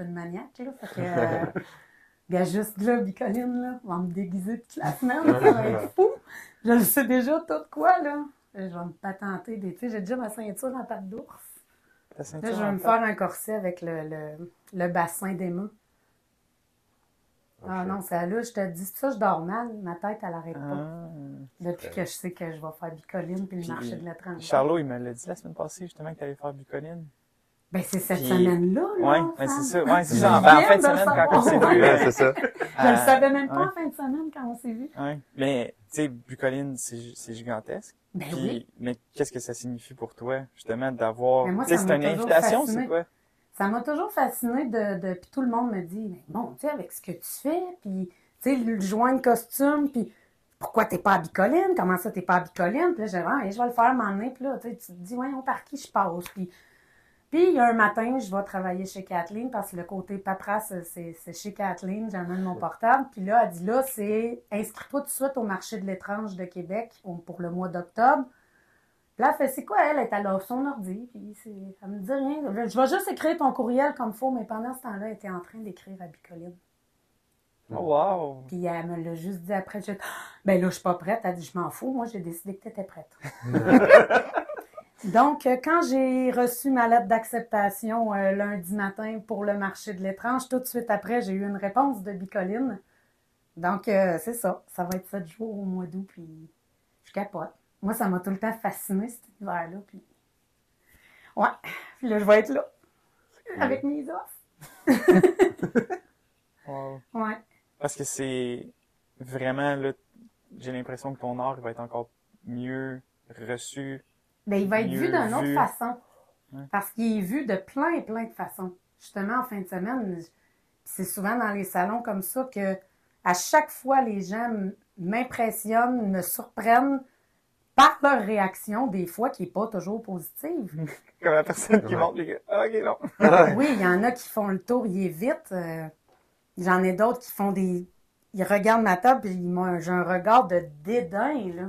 suis une maniaque, là. Fait que, euh, gars, juste là, Bicoline, là, on va me déguiser toute la semaine, ça va être fou. Je le sais déjà tout quoi, là. Je vais me patenter des, tu sais, j'ai déjà ma ceinture en patte d'ours. Là, je vais me faire un corset avec le, le, le bassin des mains. Ah Ok. non, c'est là, je te dis, ça je dors mal. Ma tête, elle arrête pas. Ah. Depuis que je sais que je vais faire bicoline puis le Puis, marché de l'étranger. Charlot, il me l'a dit la semaine passée, justement, que tu allais faire Bucoline. Ben, c'est cette Puis- semaine-là, là. Ouais, ben, c'est ça. Ouais, c'est ça. Ben, en fin de semaine, savoir. quand on s'est vu. Ouais, c'est ça. Je le euh, savais même pas ouais. en fin de semaine quand on s'est vu. Ouais. Mais, tu sais, Bucoline, c'est gigantesque. Ben Puis, oui. Mais qu'est-ce que ça signifie pour toi, justement, d'avoir. Mais moi, Tu sais, ça c'est m'a une toujours invitation, fasciné. c'est quoi? Ça m'a toujours fasciné de, de puis tout le monde me dit, mais bon, tu sais, avec ce que tu fais, puis, tu sais, le joint de costume, puis pourquoi t'es pas à Bicoline? Comment ça, t'es pas à Bicoline? Puis là, j'ai dit, ah, je vais le faire m'emmener, puis là, tu sais, tu te dis, ouais, par qui je passe? Puis, puis il y a un matin, je vais travailler chez Kathleen, parce que le côté paperasse, c'est c'est chez Kathleen, j'amène mon portable, puis là, elle dit, là, c'est inscris-toi tout de suite au marché de l'étrange de Québec pour le mois d'octobre. Puis là, elle fait, c'est quoi, elle? Elle est à son ordi, puis c'est, elle me dit rien. Je vais juste écrire ton courriel comme faut, mais pendant ce temps-là, elle était en train d'écrire à Bicoline. Oh, wow! Puis elle me l'a juste dit après. J'ai dit, Ah, ben là, je suis pas prête. Elle dit, je m'en fous. Moi, j'ai décidé que tu étais prête. Donc, euh, quand j'ai reçu ma lettre d'acceptation euh, lundi matin pour le marché de l'étrange, tout de suite après, j'ai eu une réponse de Bicoline. Donc, euh, c'est ça. Ça va être sept jours au mois d'août, puis je capote. Moi, ça m'a tout le temps fasciné, cet hiver-là. Puis... Ouais. Puis là, je vais être là. Avec mes os. Wow. Ouais. Parce que c'est vraiment, là, j'ai l'impression que ton art va être encore mieux reçu. Ben, il va être vu d'une autre façon. Ouais. Parce qu'il est vu de plein et plein de façons. Justement, en fin de semaine, c'est souvent dans les salons comme ça que à chaque fois, les gens m'impressionnent, me surprennent par leur réaction, des fois qui n'est pas toujours positive. Comme la personne qui Ouais. monte les gars. Ah, ok, non. Oui, il y en a qui font le tour, il est vite. euh, J'en ai d'autres qui font des. Ils regardent ma table et ils m'ont un- j'ai un regard de dédain, là.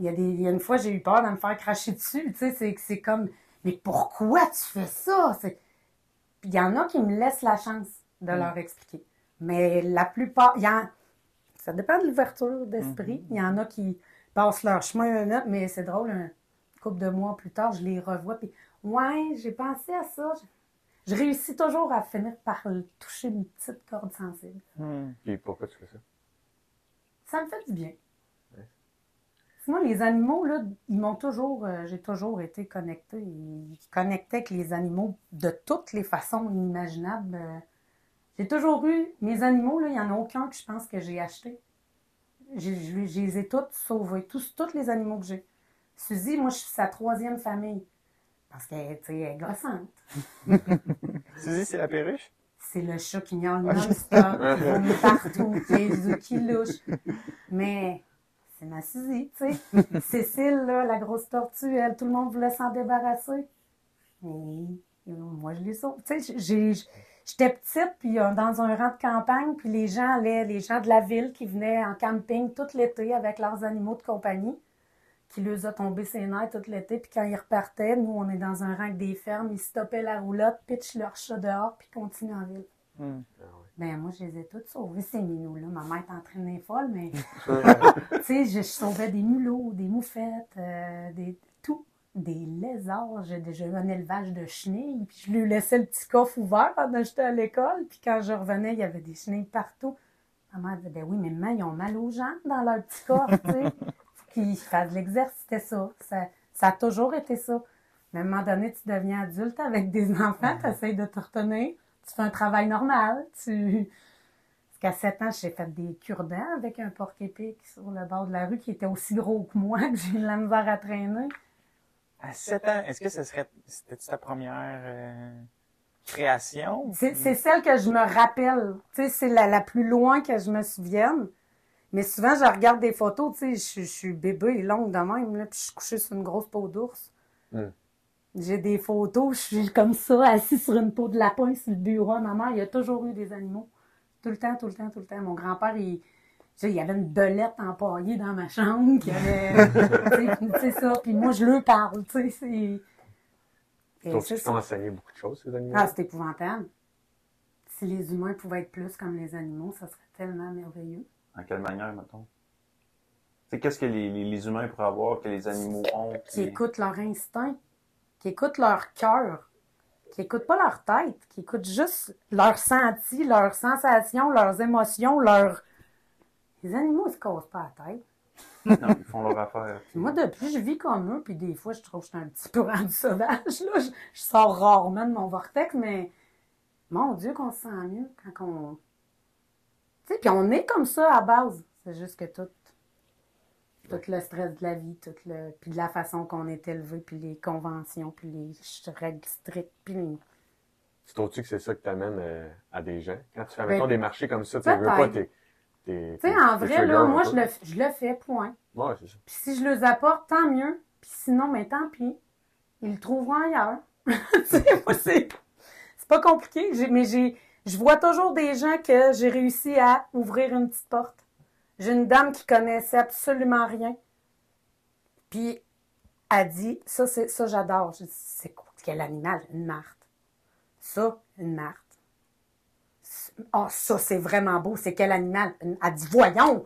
Il y a, des... il y a une fois, j'ai eu peur de me faire cracher dessus. Tu sais, c'est, c'est comme. Mais pourquoi tu fais ça? C'est... Puis il y en a qui me laissent la chance de Mm. leur expliquer. Mais la plupart. il Y en... Ça dépend de l'ouverture d'esprit. Il y en a qui passent leur chemin un autre, mais c'est drôle, un couple de mois plus tard, je les revois. Puis, ouais, j'ai pensé à ça. Je réussis toujours à finir par toucher une petite corde sensible. Hmm. Puis pourquoi tu fais ça? Ça me fait du bien. Moi, les animaux, là, ils m'ont toujours, euh, j'ai toujours été connectée. Ils connectaient avec les animaux de toutes les façons imaginables. Euh, J'ai toujours eu, mes animaux, là, il n'y en a aucun que je pense que j'ai acheté. J'ai- Je je les ai toutes sauvés, tous, tous les animaux que j'ai. Suzy, moi, je suis sa troisième famille. Parce qu'elle, est gossante. Suzy, c'est la perruche? C'est le chat qui miaule non-stop, qui vomit partout, qui louchent. Mais c'est ma Suzy, tu sais. Cécile, là, la grosse tortue, elle, tout le monde voulait s'en débarrasser. Mais moi, je les sauve. Tu sais, j'ai- j'étais petite, puis euh, dans un rang de campagne, puis les gens allaient, les gens de la ville qui venaient en camping tout l'été avec leurs animaux de compagnie, qui leur a tombé ses nerfs tout l'été, puis quand ils repartaient, nous, on est dans un rang avec des fermes, ils stoppaient la roulotte, pitchent leur chat dehors, puis continuent en ville. Hmm. Ben, moi, je les ai toutes sauvés, ces minous-là. Ma mère est entraînée folle, mais, tu sais, je, je sauvais des mulots, des moufettes, euh, des, tout. Des lézards. J'ai déjà eu un élevage de chenilles, puis je lui laissais le petit coffre ouvert pendant que j'étais à l'école, puis quand je revenais, il y avait des chenilles partout. Ma mère disait, ben oui, mais maman, ils ont mal aux jambes dans leur petit coffre, tu sais. Faut qu'ils fassent de l'exercice, c'était ça. ça. Ça a toujours été ça. Mais à un moment donné, tu deviens adulte avec des enfants, tu essaies de te retenir, tu fais un travail normal, tu... Parce qu'à 7 ans, j'ai fait des cure-dents avec un porc épic sur le bord de la rue qui était aussi gros que moi, que j'ai eu de la misère à traîner. À 7 ans, est-ce que ce serait, c'était ta première euh, création? C'est c'est celle que je me rappelle. Tu sais, c'est la, la plus loin que je me souvienne. Mais souvent, je regarde des photos, tu sais, je, je suis bébé et longue de même, là, puis je suis couchée sur une grosse peau d'ours. Mm. J'ai des photos, je suis comme ça, assise sur une peau de lapin sur le bureau. Ma mère, il y a toujours eu des animaux. Tout le temps, tout le temps, tout le temps. Mon grand-père, il, tu sais, il y avait une belette empaillée dans ma chambre. Qui avait, tu sais, puis, tu sais ça. Puis moi, je le parle, tu sais. c'est- c'est ça. enseigné beaucoup de choses, ces animaux? Ah, c'est épouvantable. Si les humains pouvaient être plus comme les animaux, ça serait tellement merveilleux. En quelle manière, mettons? Tu sais, qu'est-ce que les, les, les humains pourraient avoir que les animaux ont? Qui Qui... écoutent leur instinct, qui écoutent leur cœur, qui écoutent pas leur tête, qui écoutent juste leurs sentis, leurs sensations, leurs émotions, leurs... Les animaux, ils se cassent pas la tête. Non, ils font leur affaire. Puis moi, depuis, je vis comme eux, puis des fois, je trouve que je suis un petit peu rendu sauvage, là. Je, je sors rarement de mon vortex, mais mon Dieu, qu'on se sent mieux quand on... Tu sais, puis on est comme ça à base. C'est juste que tout, tout le stress de la vie, tout le... puis de la façon qu'on est élevé, puis les conventions, puis les règles strictes, puis les... Tu trouves-tu que c'est ça que t'amènes euh, à des gens? Quand tu fais, Ben, mettons, des marchés comme ça, tu veux pas tes... Tu sais, en vrai, là, moi, je le, je le fais, point. Ouais, c'est ça. Puis si je les apporte, tant mieux. Puis sinon, mais tant pis. Ils le trouveront ailleurs. Moi, c'est, c'est pas compliqué. J'ai- mais j'ai, je vois toujours des gens que j'ai réussi à ouvrir une petite porte. J'ai une dame qui connaissait absolument rien. Puis, elle dit, ça, c'est, ça, j'adore. Je dis, c'est quoi? Quel animal? Une marthe. Ça, une marthe. Ah, ça, c'est vraiment beau. C'est quel animal? Une- Elle dit, voyons!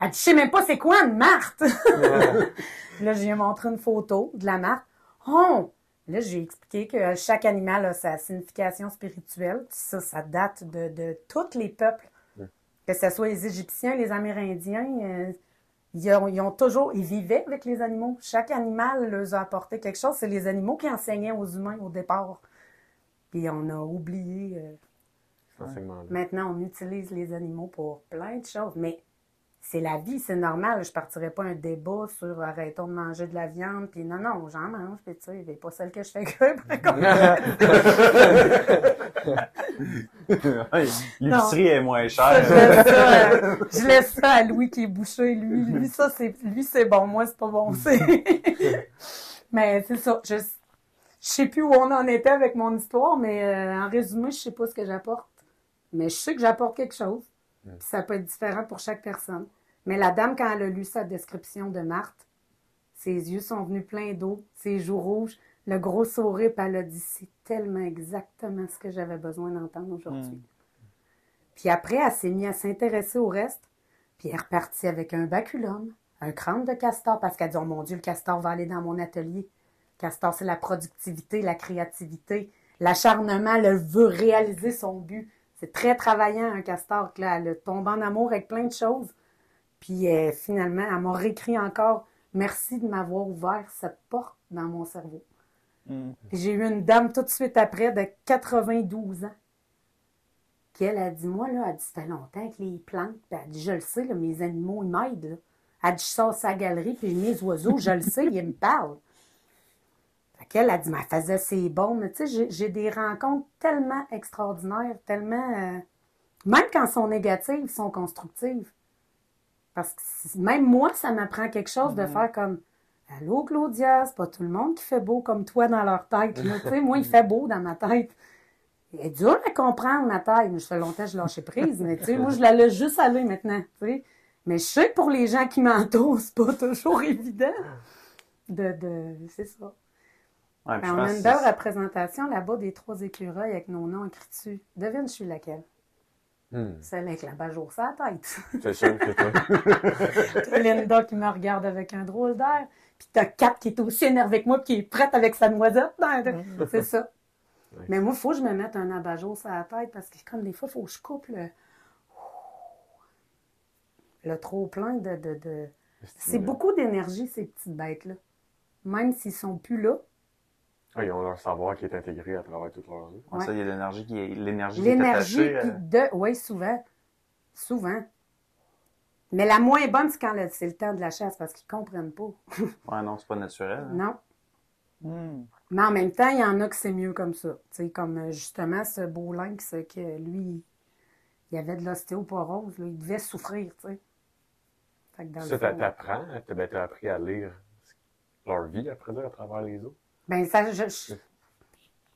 Elle dit, je sais même pas c'est quoi une marthe! là, je lui ai montré une photo de la marthe. Oh! Là, j'ai expliqué que chaque animal a sa signification spirituelle. Puis Ça, ça date de, de tous les peuples. Que ce soit les Égyptiens, les Amérindiens, euh, ils, ont, ils ont toujours, ils vivaient avec les animaux. Chaque animal leur a apporté quelque chose. C'est les animaux qui enseignaient aux humains au départ. Puis on a oublié. euh. Maintenant, on utilise les animaux pour plein de choses, mais c'est la vie, c'est normal. Je partirais pas un débat sur arrêtons de manger de la viande, puis non, non, j'en mange, puis tu sais, mais pas celle que je fais. L'épicerie est moins chère. laisse ça, à- je laisse ça à Louis qui est bouché, lui. Lui, ça, c'est, lui, c'est bon. Moi, c'est pas bon. C'est... mais c'est ça. Je, je sais plus où on en était avec mon histoire, mais euh, en résumé, je sais pas ce que j'apporte. Mais je sais que j'apporte quelque chose. Puis ça peut être différent pour chaque personne. Mais la dame, quand elle a lu sa description de Marthe, ses yeux sont venus pleins d'eau, ses joues rouges, le gros sourire, puis elle a dit c'est tellement exactement ce que j'avais besoin d'entendre aujourd'hui. Puis après, elle s'est mise à s'intéresser au reste, puis elle est repartie avec un baculum, un crâne de castor, parce qu'elle dit Oh mon Dieu, le castor va aller dans mon atelier. Castor, c'est la productivité, la créativité, l'acharnement, elle veut réaliser son but. C'est très travaillant, un castor, là, elle tombe en amour avec plein de choses. Puis euh, finalement, elle m'a réécrit encore Merci de m'avoir ouvert cette porte dans mon cerveau. Mm. J'ai eu une dame tout de suite après de 92 ans qui, elle, a dit Moi, là, elle dit Ça fait longtemps que les plantes. Puis elle dit Je le sais, là, mes animaux, ils m'aident. Elle dit Je sors sa galerie, puis mes oiseaux, je le sais, ils me parlent. Qu'elle a dit Mais elle faisait ses bons. Mais tu sais, j'ai- des rencontres tellement extraordinaires, tellement. euh, même quand elles sont négatives, elles sont constructives. Parce que même moi, ça m'apprend quelque chose de faire comme Allô, Claudia, c'est pas tout le monde qui fait beau comme toi dans leur tête. Tu sais, moi, il fait beau dans ma tête. Elle est dure à comprendre, ma. Mais je fais longtemps que je lâchais prise. Mais tu sais, moi, je la laisse juste aller maintenant. Tu sais. Mais je sais que pour les gens qui m'entourent, c'est pas toujours évident. De, de... C'est ça. Ouais, Ben, on a une belle représentation là-bas des trois écureuils avec nos noms écrits dessus. Devine, je suis laquelle? Hmm. Celle avec la bajour sur la tête. C'est sûr que toi. Linda qui me regarde avec un drôle d'air. Puis t'as Kat qui est aussi énervée que moi, puis qui est prête avec sa noisette. Ben, C'est ça. Ouais. Mais moi, il faut que je me mette un abat-jour sur la tête parce que, comme des fois, il faut que je coupe le, le trop plein de. de, de... C'est beaucoup d'énergie, ces petites bêtes-là. Même s'ils sont plus là. Ah, ils ont leur savoir qui est intégré à travers toute leur vie. Ouais, ça, il y a l'énergie qui est, l'énergie qui est L'énergie, attachée. puis de. Oui, souvent. Souvent. Mais la moins bonne, c'est quand le- c'est le temps de la chasse parce qu'ils comprennent pas. Ouais, non, c'est pas naturel. hein. Non. Mm. Mais en même temps, il y en a que c'est mieux comme ça. Tu sais, comme euh, justement ce beau lynx que lui, il avait de l'ostéoporose, là, il devait souffrir, tu sais. Fait que dans Ça, fond- t'apprends, t'as ben, t'as appris à lire leur vie, après dire, à travers les autres. Ben, ça, je, je,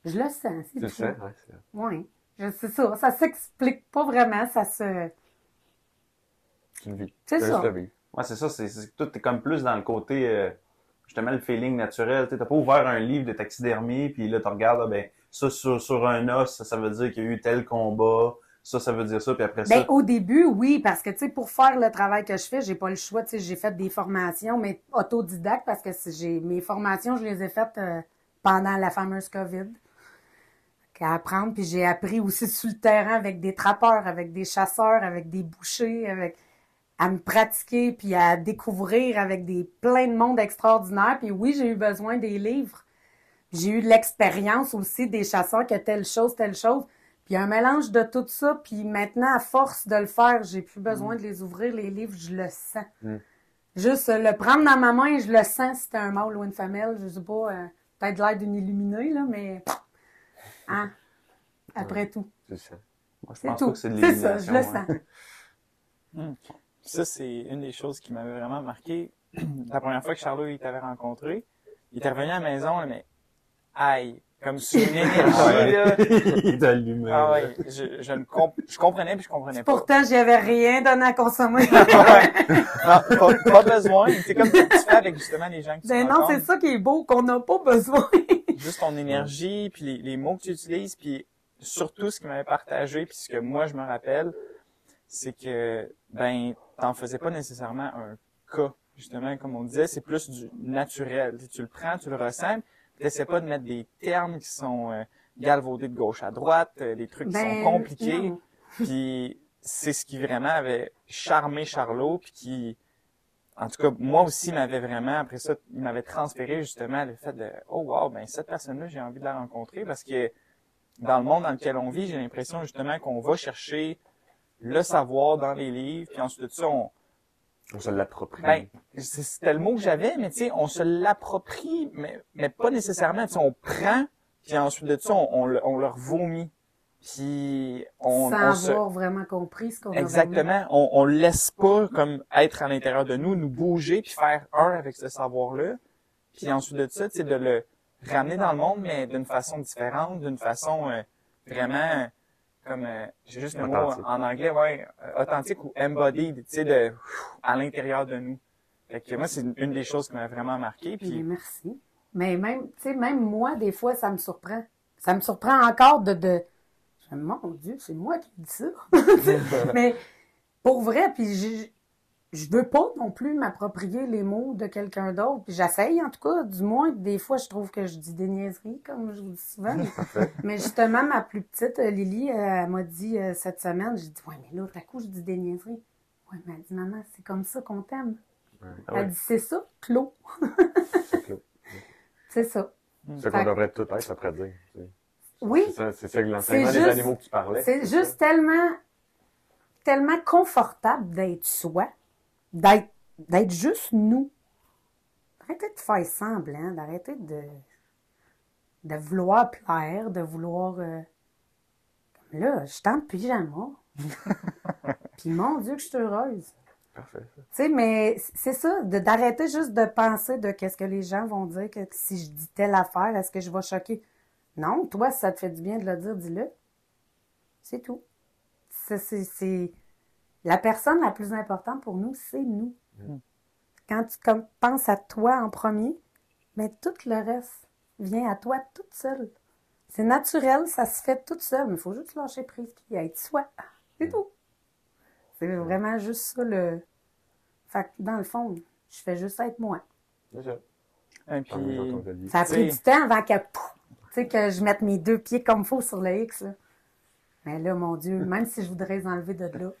je le sens, c'est Tu le sens? C'est Oui, je sais ça. Ça s'explique pas vraiment, ça se... c'est une vie. C'est ça. Ouais, c'est ça. C'est, c'est, tout est comme plus dans le côté euh, justement le feeling naturel. Tu n'as pas ouvert un livre de taxidermie, puis là, tu regardes, ah, ben, ça sur, sur un os, ça, ça veut dire qu'il y a eu tel combat. Ça, ça veut dire ça, puis après ça. Ben, au début, oui, parce que, tu sais, pour faire le travail que je fais, j'ai pas le choix, tu sais, j'ai fait des formations, mais autodidactes, parce que j'ai, mes formations, je les ai faites euh, pendant la fameuse COVID. Qu'à apprendre, puis j'ai appris aussi sur le terrain avec des trappeurs, avec des chasseurs, avec des bouchers, avec, à me pratiquer, puis à découvrir avec des plein de monde extraordinaire. Puis oui, j'ai eu besoin des livres. J'ai eu de l'expérience aussi des chasseurs que telle chose, telle chose. Puis un mélange de tout ça, puis maintenant, à force de le faire, j'ai plus besoin de les ouvrir, les livres, je le sens. Mm. Juste euh, le prendre dans ma main, je le sens si c'est un mâle ou une femelle, je sais pas, euh, peut-être l'air d'une illuminée, là, mais hein, après tout. C'est ça. Moi, je C'est pense tout. pas que c'est de C'est ça, je le l'élimination. ouais. sens. Ça, c'est une des choses qui m'avait vraiment marqué. La première fois que Charlot il t'avait rencontré, il était revenu à la maison, là, mais aïe, comme sur une énergie, là. Il est allumé. Ah ouais, je, je, ne comp- je comprenais puis je comprenais pas. Pourtant, j'avais rien donné à consommer. Ouais. Non, pas, pas besoin. C'est comme tu fais avec justement les gens que tu ben non, c'est ça qui est beau, qu'on n'a pas besoin. juste ton énergie, puis les, les mots que tu utilises, puis surtout ce qu'il m'avait partagé, puis ce que moi je me rappelle, c'est que ben t'en faisais pas nécessairement un cas, justement, comme on disait, c'est plus du naturel. Tu, tu le prends, tu le ressens, tu n'essaies pas de mettre des termes qui sont euh, galvaudés de gauche à droite, euh, des trucs qui Ben, sont compliqués, non. puis c'est ce qui vraiment avait charmé Charlot, puis qui en tout cas, moi aussi, m'avait vraiment, après ça, il m'avait transféré justement le fait de, oh wow, ben cette personne-là, j'ai envie de la rencontrer parce que dans le monde dans lequel on vit, j'ai l'impression justement qu'on va chercher le savoir dans les livres, puis ensuite de ça, on, On se l'approprie. ben, c'était le mot que j'avais, mais tu sais, on se l'approprie, mais, mais pas nécessairement, tu sais, on prend, puis ensuite de ça, on, on, le- on leur vomit, puis on, Sans on se, avoir vraiment compris ce qu'on a Exactement. On, on laisse pas comme être à l'intérieur de nous, nous bouger puis faire un avec ce savoir-là. Puis ensuite de ça, tu sais, de le ramener dans le monde, mais d'une façon différente, d'une façon euh, vraiment comme euh, j'ai juste le Authentique. mot en anglais, ouais, euh, authentique ou embodied, tu sais, de à l'intérieur de nous. Fait que moi, c'est une, une des choses qui m'a vraiment marqué. Mais Puis merci. Mais même, tu sais, même moi, des fois, ça me surprend. Ça me surprend encore de, de... Je me dis, mon Dieu, c'est moi qui dis ça. Mais pour vrai, puis je veux pas non plus m'approprier les mots de quelqu'un d'autre. Puis j'essaye, en tout cas, du moins, des fois, je trouve que je dis des niaiseries, comme je vous dis souvent. Mais, mais justement, ma plus petite, euh, Lily, euh, elle m'a dit euh, cette semaine, j'ai dit, ouais, mais là, tout à coup, je dis des niaiseries. Ouais, mais elle dit, maman, c'est comme ça qu'on t'aime. Ouais. Ah ouais. Elle dit, c'est ça, Claude. C'est clos. C'est ça. C'est ce qu'on devrait tout être après dire. Oui, C'est ça, c'est ça que l'enseignement des juste- animaux que tu parlais. c'est juste tellement, tellement confortable d'être soi, d'être, juste nous. D'arrêter de faire semblant, d'arrêter de, de vouloir plaire, de vouloir, euh, comme là, je suis en pyjama. Puis mon Dieu que je suis heureuse. Parfait. Tu sais, mais c'est ça, d'arrêter juste de penser de qu'est-ce que les gens vont dire, que si je dis telle affaire, est-ce que je vais choquer? Non, toi, si ça te fait du bien de le dire, dis-le. C'est tout. C'est- La personne la plus importante pour nous, c'est nous. Mm. Quand tu comme, penses à toi en premier, mais tout le reste vient à toi toute seule. C'est naturel, ça se fait toute seule, mais il faut juste lâcher prise puis être soi. C'est tout. C'est vraiment juste ça le. Fait que dans le fond, je fais juste être moi. Ça. et puis. Ça a pris du temps avant que, pouf, tu sais, que je mette mes deux pieds comme faut sur le X. Là. Mais là, mon Dieu, même si je voudrais les enlever de là,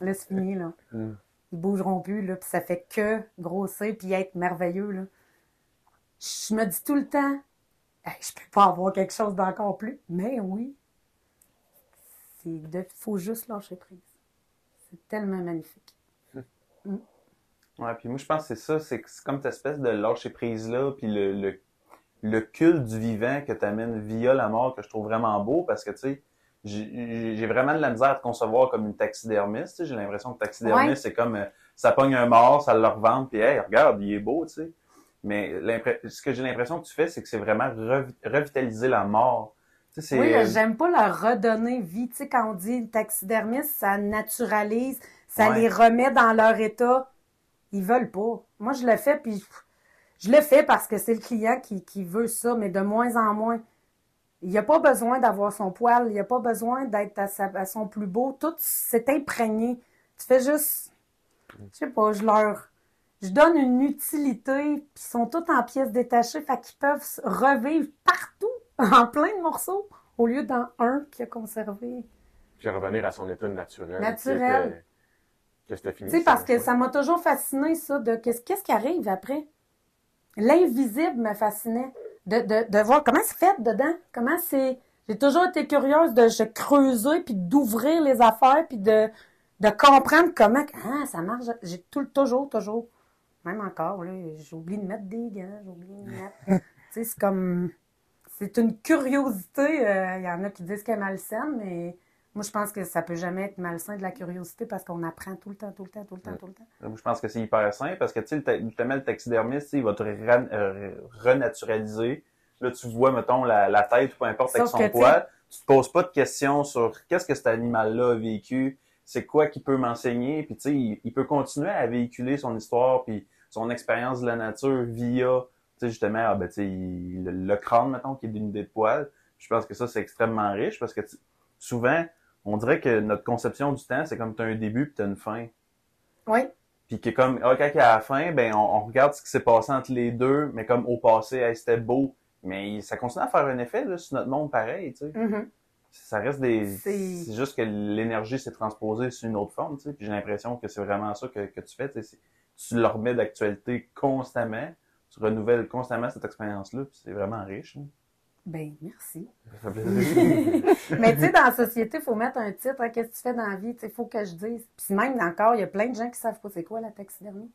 là, c'est fini, là. Mm. Ils bougeront plus, là, puis ça fait que grossir puis être merveilleux, là. Je me dis tout le temps, Hey, je peux pas avoir quelque chose d'encore plus. Mais oui, il faut juste lâcher prise. C'est tellement magnifique. Ouais, puis moi, je pense que c'est ça, c'est comme cette espèce de lâcher prise-là, puis le, le, le culte du vivant que tu amènes via la mort que je trouve vraiment beau, parce que, tu sais, j'ai vraiment de la misère à te concevoir comme une taxidermiste, j'ai l'impression que taxidermiste, Ouais. c'est comme, euh, ça pogne un mort, ça le revend, puis hey, regarde, il est beau, tu sais. Mais ce que j'ai l'impression que tu fais, c'est que c'est vraiment revi- revitaliser la mort. Tu sais, c'est... Oui, j'aime pas leur redonner vie. Tu sais, quand on dit taxidermiste, ça naturalise, ça Ouais. les remet dans leur état. Ils veulent pas. Moi, je le fais, puis je le fais parce que c'est le client qui, qui veut ça, mais de moins en moins. Il n'y a pas besoin d'avoir son poil, il n'y a pas besoin d'être à, sa- à son plus beau. Tout s'est imprégné. Tu fais juste, je sais pas, je leur, je donne une utilité, puis ils sont tous en pièces détachées, fait qu'ils peuvent revivre partout, en plein de morceaux, au lieu dans un qui a conservé. Puis revenir à son état naturel. Naturel. Que, c'était fini. Tu sais, parce que ça m'a toujours fasciné, ça, de qu'est-ce qu'est-ce qui arrive après? L'invisible me fascinait. De, de, de voir comment c'est fait dedans. Comment c'est. J'ai toujours été curieuse de se creuser, puis d'ouvrir les affaires, puis de, de comprendre comment. Ah, ça marche. J'ai tout, toujours, toujours. Même encore, là, j'oublie de mettre des gants, j'oublie de mettre. tu sais, c'est comme. C'est une curiosité. euh, Il y en a qui disent qu'elle est malsaine, mais moi, je pense que ça peut jamais être malsain de la curiosité parce qu'on apprend tout le temps, tout le temps, tout le temps, tout le temps. Moi, je pense que c'est hyper sain parce que, tu sais, justement, le taxidermiste, il va te euh, renaturaliser. Là, tu vois, mettons, la, la tête ou peu importe avec son que, poil. Tu te poses pas de questions sur qu'est-ce que cet animal-là a vécu, c'est quoi qu'il peut m'enseigner, puis tu sais, il, il peut continuer à véhiculer son histoire puis son expérience de la nature via, tu sais, justement, ah, ben, tu sais, le, le crâne, mettons, qui est dénudé de poils. Je pense que ça, c'est extrêmement riche parce que souvent, on dirait que notre conception du temps, c'est comme tu as un début puis tu as une fin. Oui. Puis que comme, ah, quand il y a la fin, ben, on, on regarde ce qui s'est passé entre les deux, mais comme au passé, hey, c'était beau. Mais ça continue à faire un effet, là, sur notre monde pareil, tu sais. Mhm. Ça reste des, C'est- juste que l'énergie s'est transposée sur une autre forme, tu sais. Puis j'ai l'impression que c'est vraiment ça que, que tu fais, tu sais. Tu le remets d'actualité constamment. Tu renouvelles constamment cette expérience-là, puis c'est vraiment riche. Ben, merci. Ça. Mais tu sais, dans la société, il faut mettre un titre. hein, Qu'est-ce que tu fais dans la vie? Il faut que je dise. Puis même encore, il y a plein de gens qui savent pas c'est quoi la taxidermie.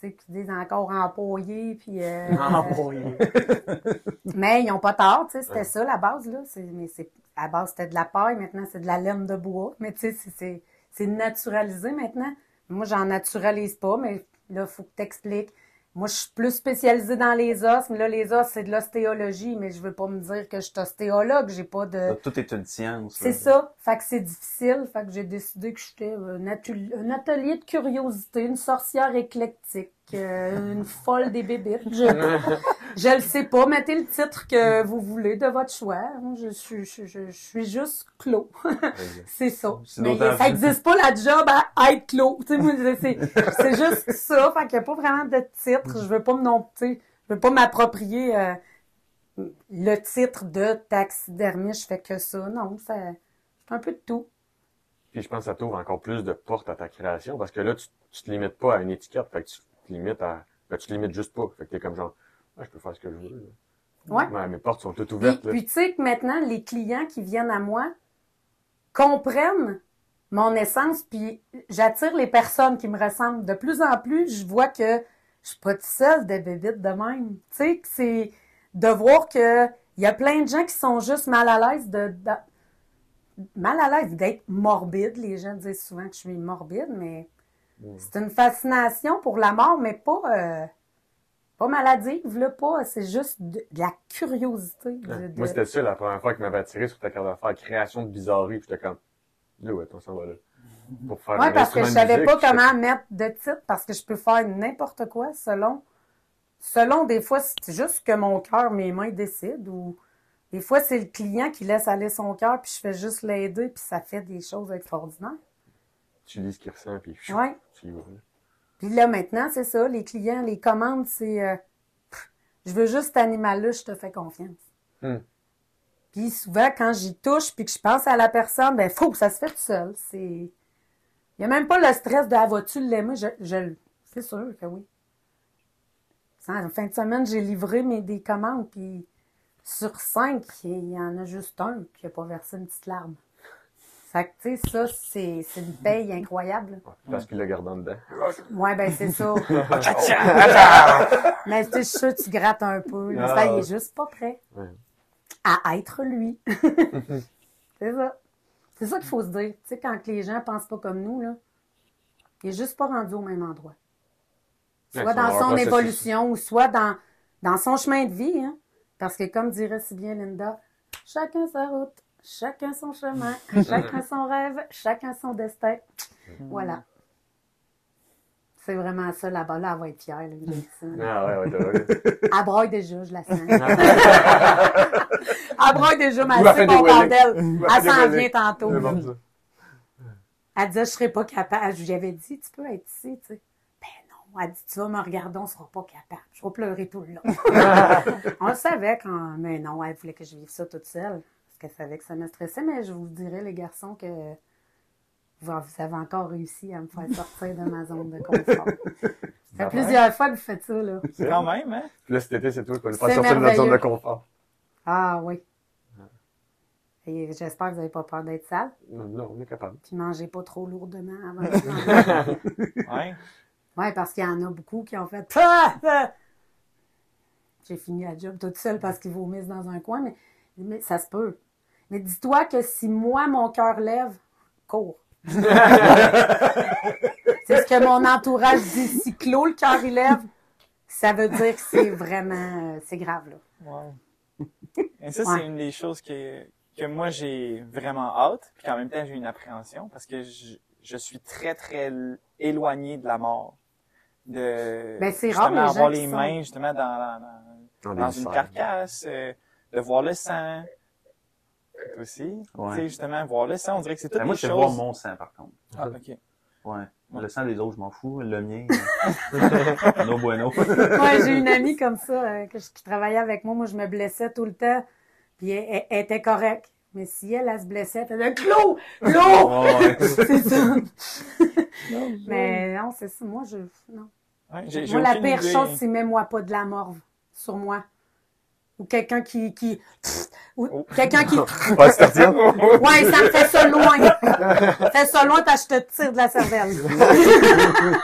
C'est qui disent encore empoyer, puis... euh, Embrouillé. mais ils n'ont pas tort, tu sais, c'était ça la base, là. Mais c'est, à la base, c'était de la paille, maintenant, c'est de la laine de bois. Mais tu sais, c'est naturalisé maintenant. Moi, j'en naturalise pas, mais là, il faut que tu expliques. Moi, je suis plus spécialisée dans les os, mais là, les os, c'est de l'ostéologie, mais je veux pas me dire que je suis ostéologue, j'ai pas de... Tout est une science. C'est ça. Fait que c'est difficile. Fait que j'ai décidé que j'étais un atelier de curiosité, une sorcière éclectique, euh, une folle des bébites. Je, je le sais pas. Mettez le titre que vous voulez de votre choix. Je, suis- je, je, je suis juste clos. c'est ça. Mais ça plus- existe pas la job à être clos. C'est, juste ça. Fait qu'il n'y a pas vraiment de titre. Je veux pas me non, je veux pas m'approprier euh, le titre de taxidermie. Je fais que ça. Non, ça, c'est un peu de tout. Puis je pense que ça t'ouvre encore plus de portes à ta création parce que là, tu, tu te limites pas à une étiquette. Fait que tu te limites à. Ben, tu te limites juste pas. Fait que t'es comme genre, ah, je peux faire ce que je veux. Ouais. mes portes sont toutes ouvertes. puis tu sais que maintenant, les clients qui viennent à moi comprennent mon essence, puis j'attire les personnes qui me ressemblent. De plus en plus, je vois que je suis pas toute seule de bébites de même. Tu sais, que c'est de voir que il y a plein de gens qui sont juste mal à l'aise de, de- mal à l'aise d'être morbide. Les gens disent souvent que je suis morbide, mais c'est une fascination pour la mort, mais pas euh, pas maladive, là, pas. C'est juste de, de la curiosité. de- Ouais. de- Moi, c'était ça la première fois qui m'avait attiré sur ta carte d'affaires, création de bizarrerie. Puis j'étais comme, là, ouais, on s'en va là. Pour faire Oui, un parce que je savais musique, pas comment mettre de titre, parce que je peux faire n'importe quoi selon. Selon, des fois, c'est juste que mon cœur, mes mains décident, ou des fois, c'est le client qui laisse aller son cœur, puis je fais juste l'aider, puis ça fait des choses extraordinaires. Tu lis ce qu'il ressent, puis chou, Ouais. tu y vas, là. Puis là, maintenant, c'est ça, les clients, les commandes, c'est euh, je veux juste cet animal-là, je te fais confiance. Hmm. Puis souvent, quand j'y touche, puis que je pense à la personne, ben, faut que ça se fait tout seul. C'est. Il n'y a même pas le stress de ah, vas-tu l'aimer? Je, je... C'est sûr que oui. En fin de semaine, j'ai livré mes des commandes, puis sur cinq, il y en a juste un qui n'a pas versé une petite larme. Fait que, tu sais, ça, c'est c'est une paye incroyable. Parce qu'il l'a gardé en dedans. Ouais, ben c'est ça. Mais tu sais, je tu grattes un peu. là. Ah. Ça, il est juste pas prêt à être lui. c'est ça. C'est ça qu'il faut se dire. Tu sais, quand les gens pensent pas comme nous, là, il est juste pas rendu au même endroit. Soit Ouais, dans son évolution ou soit dans, dans son chemin de vie. Hein? Parce que comme dirait si bien Linda, chacun sa route, chacun son chemin, chacun son rêve, chacun son destin. Voilà. C'est vraiment ça, là-bas. Là, elle va être fière, là. Ah ouais, ouais, ouais. Elle broye déjà, je la sens. Elle broye déjà, mais elle sait qu'on parle d'elle. Elle s'en vient tantôt. Bon. Elle disait, je serais pas capable. Je lui avais dit, tu peux être ici, tu sais. Ben non. Elle dit, tu vas me regarder, on sera pas capable. Je vais pleurer tout le long. on le savait quand, mais non, elle voulait que je vive ça toute seule. Qu'elle savait que ça me stressait. Mais je vous dirais, les garçons, que vous avez encore réussi à me faire sortir de ma zone de confort. Ça fait plusieurs fois que vous faites ça, là. C'est quand même, hein? Puis là, cet été, c'est toi qui vas nous faire sortir de notre zone de confort. Ah oui. Et j'espère que vous n'avez pas peur d'être sale. Non, non, on est capable. Puis mangez pas trop lourdement avant de manger. Ouais. Oui, parce qu'il y en a beaucoup qui ont fait Pah! Pah! J'ai fini la job toute seule parce qu'ils vomissent dans un coin, mais, mais ça se peut. Mais dis-toi que si moi, mon cœur lève, cours. c'est ce que mon entourage dit. Si Claude, le cœur, il lève, ça veut dire que c'est vraiment, euh, c'est grave, là. Wow. Et ça, Ouais. c'est une des choses que, que moi, j'ai vraiment hâte, puis qu'en même temps, j'ai une appréhension, parce que je, je suis très, très éloigné de la mort. De, Ben, c'est rare, les avoir les sont- mains, justement, dans, dans, Dans dans des une carcasse, euh, de voir le sang. Aussi. Ouais. Tu sais, justement, voir le sang, on dirait que c'est toutes Ben, moi, c'est choses. voir mon sang, par contre. Ah, ok. Ouais. Le sang des autres, je m'en fous. Le mien, euh, no bueno. Ouais, j'ai une amie comme ça euh, que je- qui travaillait avec moi. Moi, je me blessais tout le temps. Puis elle, elle- elle était correcte. Mais si elle, elle se blessait, elle disait Clos! Clos! Ouais. C'est ça. Mais non, c'est ça. Moi, je. Non. Ouais, Moi, la pire idée. chose, c'est mets-moi pas de la morve sur moi. Ou quelqu'un qui. qui ou Oh. quelqu'un qui. Ouais, retiens? Ouais, ça me fait ça loin. Fais ça loin parce que je te tire de la cervelle.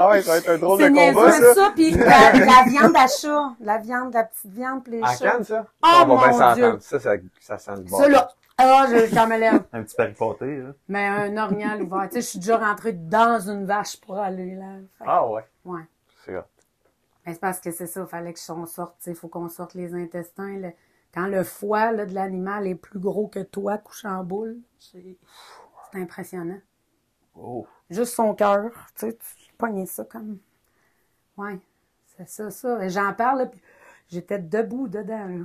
Ah ouais, ça va être un drôle de combat, ça. ça. Puis la, la viande à chat. La viande, la petite viande, puis les À chats. Cannes, ça? Oh, on va bien mon s'entendre. Dieu. Ça, ça, ça sent le bon. Ça, là. Ah, je, j'en me lève. Un petit paripoté, là. Mais un orignal ouvert. Tu sais, je suis déjà rentrée dans une vache pour aller là. Fait Ah ouais. Ouais. Mais c'est parce que c'est ça, il fallait que on sorte, il faut qu'on sorte les intestins. le- Quand le foie là, de l'animal est plus gros que toi, couché en boule, c'est impressionnant. Oh. Juste son cœur, tu sais, tu pognes ça comme. Ouais, c'est ça, ça. J'en parle, puis j'étais debout dedans. là.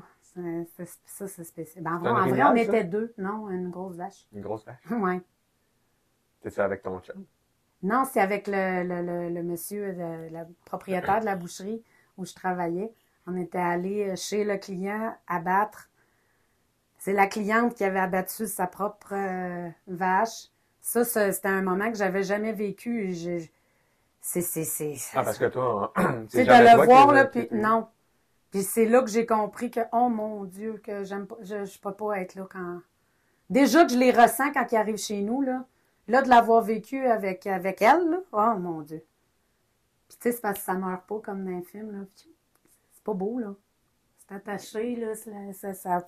Ça, c'est spécial. Ben, en vrai, en on était deux. Non, une grosse vache. Une grosse vache? Ouais. T'es-tu avec ton chum? Non, c'est avec le, le, le, le monsieur, le, le propriétaire de la boucherie où je travaillais. On était allé chez le client abattre. C'est la cliente qui avait abattu sa propre euh, vache. Ça, ça, c'était un moment que j'avais jamais vécu. je- c'est, c'est, c'est, Ah, parce que toi, tu sais, de le voir, là, puis non. Puis c'est là que j'ai compris que, oh mon Dieu, que j'aime pas, je, je peux pas être là quand. Déjà que je les ressens quand ils arrivent chez nous, là. Là, de l'avoir vécu avec, avec elle, là, oh mon Dieu. Puis tu sais, c'est parce que ça meurt pas comme dans un film, là. C'est pas beau, là. C'est attaché, là. ça, ça-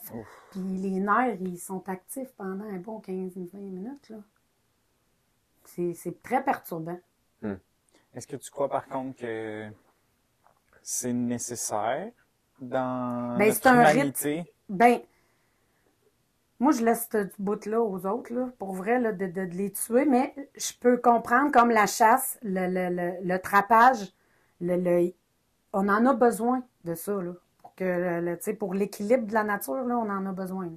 Puis les nerfs, ils sont actifs pendant un bon 15-20 minutes, là. C'est, très perturbant. Est-ce que tu crois par contre que c'est nécessaire dans Ben, notre rite. Ben, moi, je laisse ce bout-là aux autres, là, pour vrai, là, de, de, les tuer, mais je peux comprendre comme la chasse, le, le, le, le le- on en a besoin de ça, là. Pour que, pour l'équilibre de la nature, là, on en a besoin.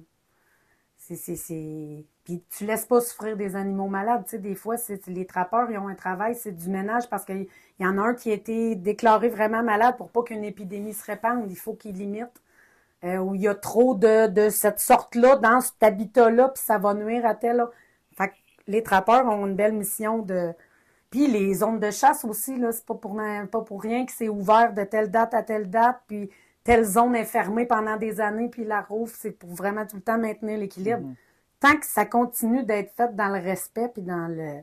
c'est... Puis tu laisses pas souffrir des animaux malades, tu sais, des fois, c'est, les trappeurs, ils ont un travail, c'est du ménage parce qu'il y en a un qui a été déclaré vraiment malade pour pas qu'une épidémie se répande, il faut qu'il limite euh, où il y a trop de, de cette sorte-là dans cet habitat-là, puis ça va nuire à tel. là. Fait que les trappeurs ont une belle mission de. Puis les zones de chasse aussi, là, c'est pas pour, pas pour rien que c'est ouvert de telle date à telle date, puis telle zone est fermée pendant des années, puis la rouvre, c'est pour vraiment tout le temps maintenir l'équilibre. Tant que ça continue d'être fait dans le respect, puis dans le.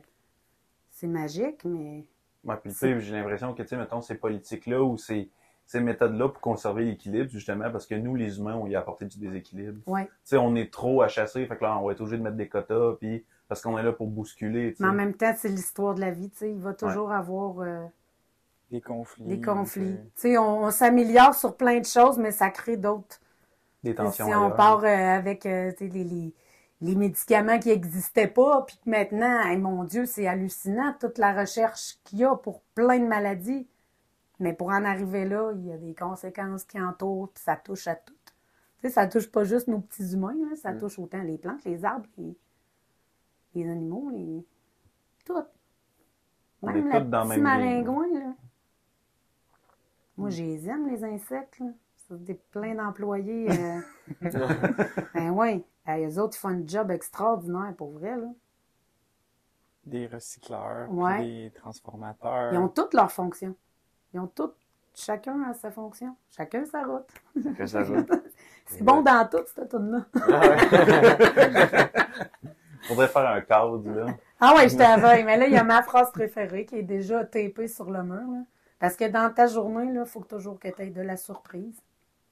C'est magique, mais. Ouais, puis tu sais, j'ai l'impression que, tu sais, mettons, ces politiques-là ou ces, ces méthodes-là pour conserver l'équilibre, justement, parce que nous, les humains, on y a apporté du déséquilibre. Ouais. Tu sais, on est trop à chasser, fait que là, on va être obligé de mettre des quotas, puis parce qu'on est là pour bousculer. Mais en même temps, c'est l'histoire de la vie, tu sais. Il va toujours avoir. euh, Des conflits. des conflits. euh, Tu sais, on, on s'améliore sur plein de choses, mais ça crée d'autres. Des tensions Si on part euh, avec euh, tu sais, les, les, les médicaments qui n'existaient pas, puis que maintenant, hey, mon Dieu, c'est hallucinant, toute la recherche qu'il y a pour plein de maladies. Mais pour en arriver là, il y a des conséquences qui entourent, puis ça touche à tout. Tu sais, ça touche pas juste nos petits humains, ça Mm. touche autant les plantes, les arbres, les, les animaux, les... tout. On Même est le tous dans maringouin, là. Moi, je les aime, les insectes, là. C'est des plein d'employés. euh, ben oui. Hey, eux autres, ils font un job extraordinaire, pour vrai, là. Des recycleurs, Ouais. des transformateurs. Ils ont toutes leurs fonctions. Ils ont toutes, chacun a sa fonction. Chacun sa route. Que ça joue. C'est bon dans tout, cette tune là Faudrait faire un cadre, là. Ah ouais, je t'avais. Mais là, il y a ma phrase préférée qui est déjà tapée sur le mur. Là. Parce que dans ta journée, il faut toujours que tu aies de la surprise,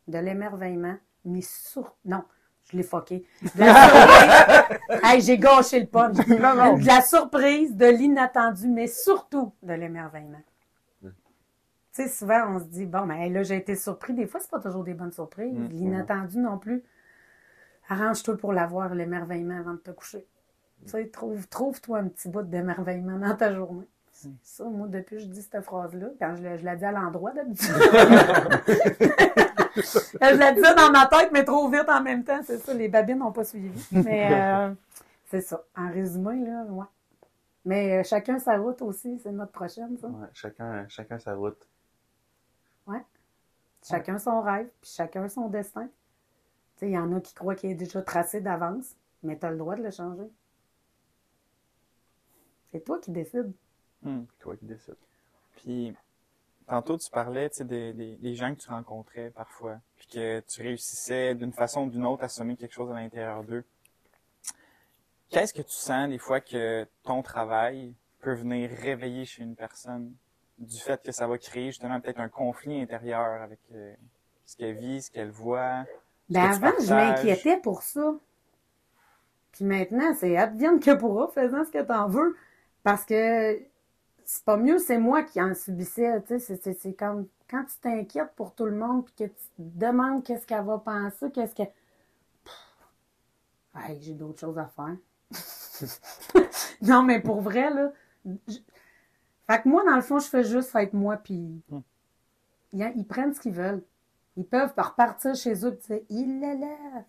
de l'émerveillement, mais sur... Non, je l'ai fucké. De la surprise. hey, j'ai gâché le punch. De la surprise, de l'inattendu, mais surtout de l'émerveillement. Tu sais, souvent, on se dit, bon, mais hey, là, j'ai été surpris. Des fois, c'est pas toujours des bonnes surprises. Mm. L'inattendu non plus. Arrange-toi pour l'avoir, l'émerveillement, avant de te coucher. Tu sais, trouve, trouve-toi un petit bout d'émerveillement dans ta journée. C'est ça, moi, depuis que je dis cette phrase-là, quand je, la- je la dis à l'endroit d'habitude. je la disais dans ma tête, mais trop vite en même temps. C'est ça, les babines n'ont pas suivi. Mais euh, c'est ça. En résumé, là, ouais. Mais euh, chacun sa route aussi, c'est notre prochaine, ça. Ouais, chacun, chacun sa route. Chacun son rêve, puis chacun son destin. Tu sais, il y en a qui croient qu'il est déjà tracé d'avance, mais tu as le droit de le changer. C'est toi qui décides. Hmm. Toi qui décides. Puis, tantôt, tu parlais, des, des, des gens que tu rencontrais parfois, puis que tu réussissais d'une façon ou d'une autre à semer quelque chose à l'intérieur d'eux. Qu'est-ce que tu sens des fois que ton travail peut venir réveiller chez une personne? Du fait que ça va créer justement peut-être un conflit intérieur avec euh, ce qu'elle vit, ce qu'elle voit? Ben avant, je m'inquiétais pour ça. Puis maintenant, c'est advienne que pourra, faisant ce que t'en veux. Parce que c'est pas mieux, c'est moi qui en subissais. Tu sais, c'est- c'est c'est comme quand tu t'inquiètes pour tout le monde puis que tu te demandes qu'est-ce qu'elle va penser, qu'est-ce que. Hey, j'ai d'autres choses à faire. non, mais pour vrai, là. Fait que moi, dans le fond, je fais juste être moi, puis ils, ils prennent ce qu'ils veulent. Ils peuvent repartir chez eux et dire Il est là.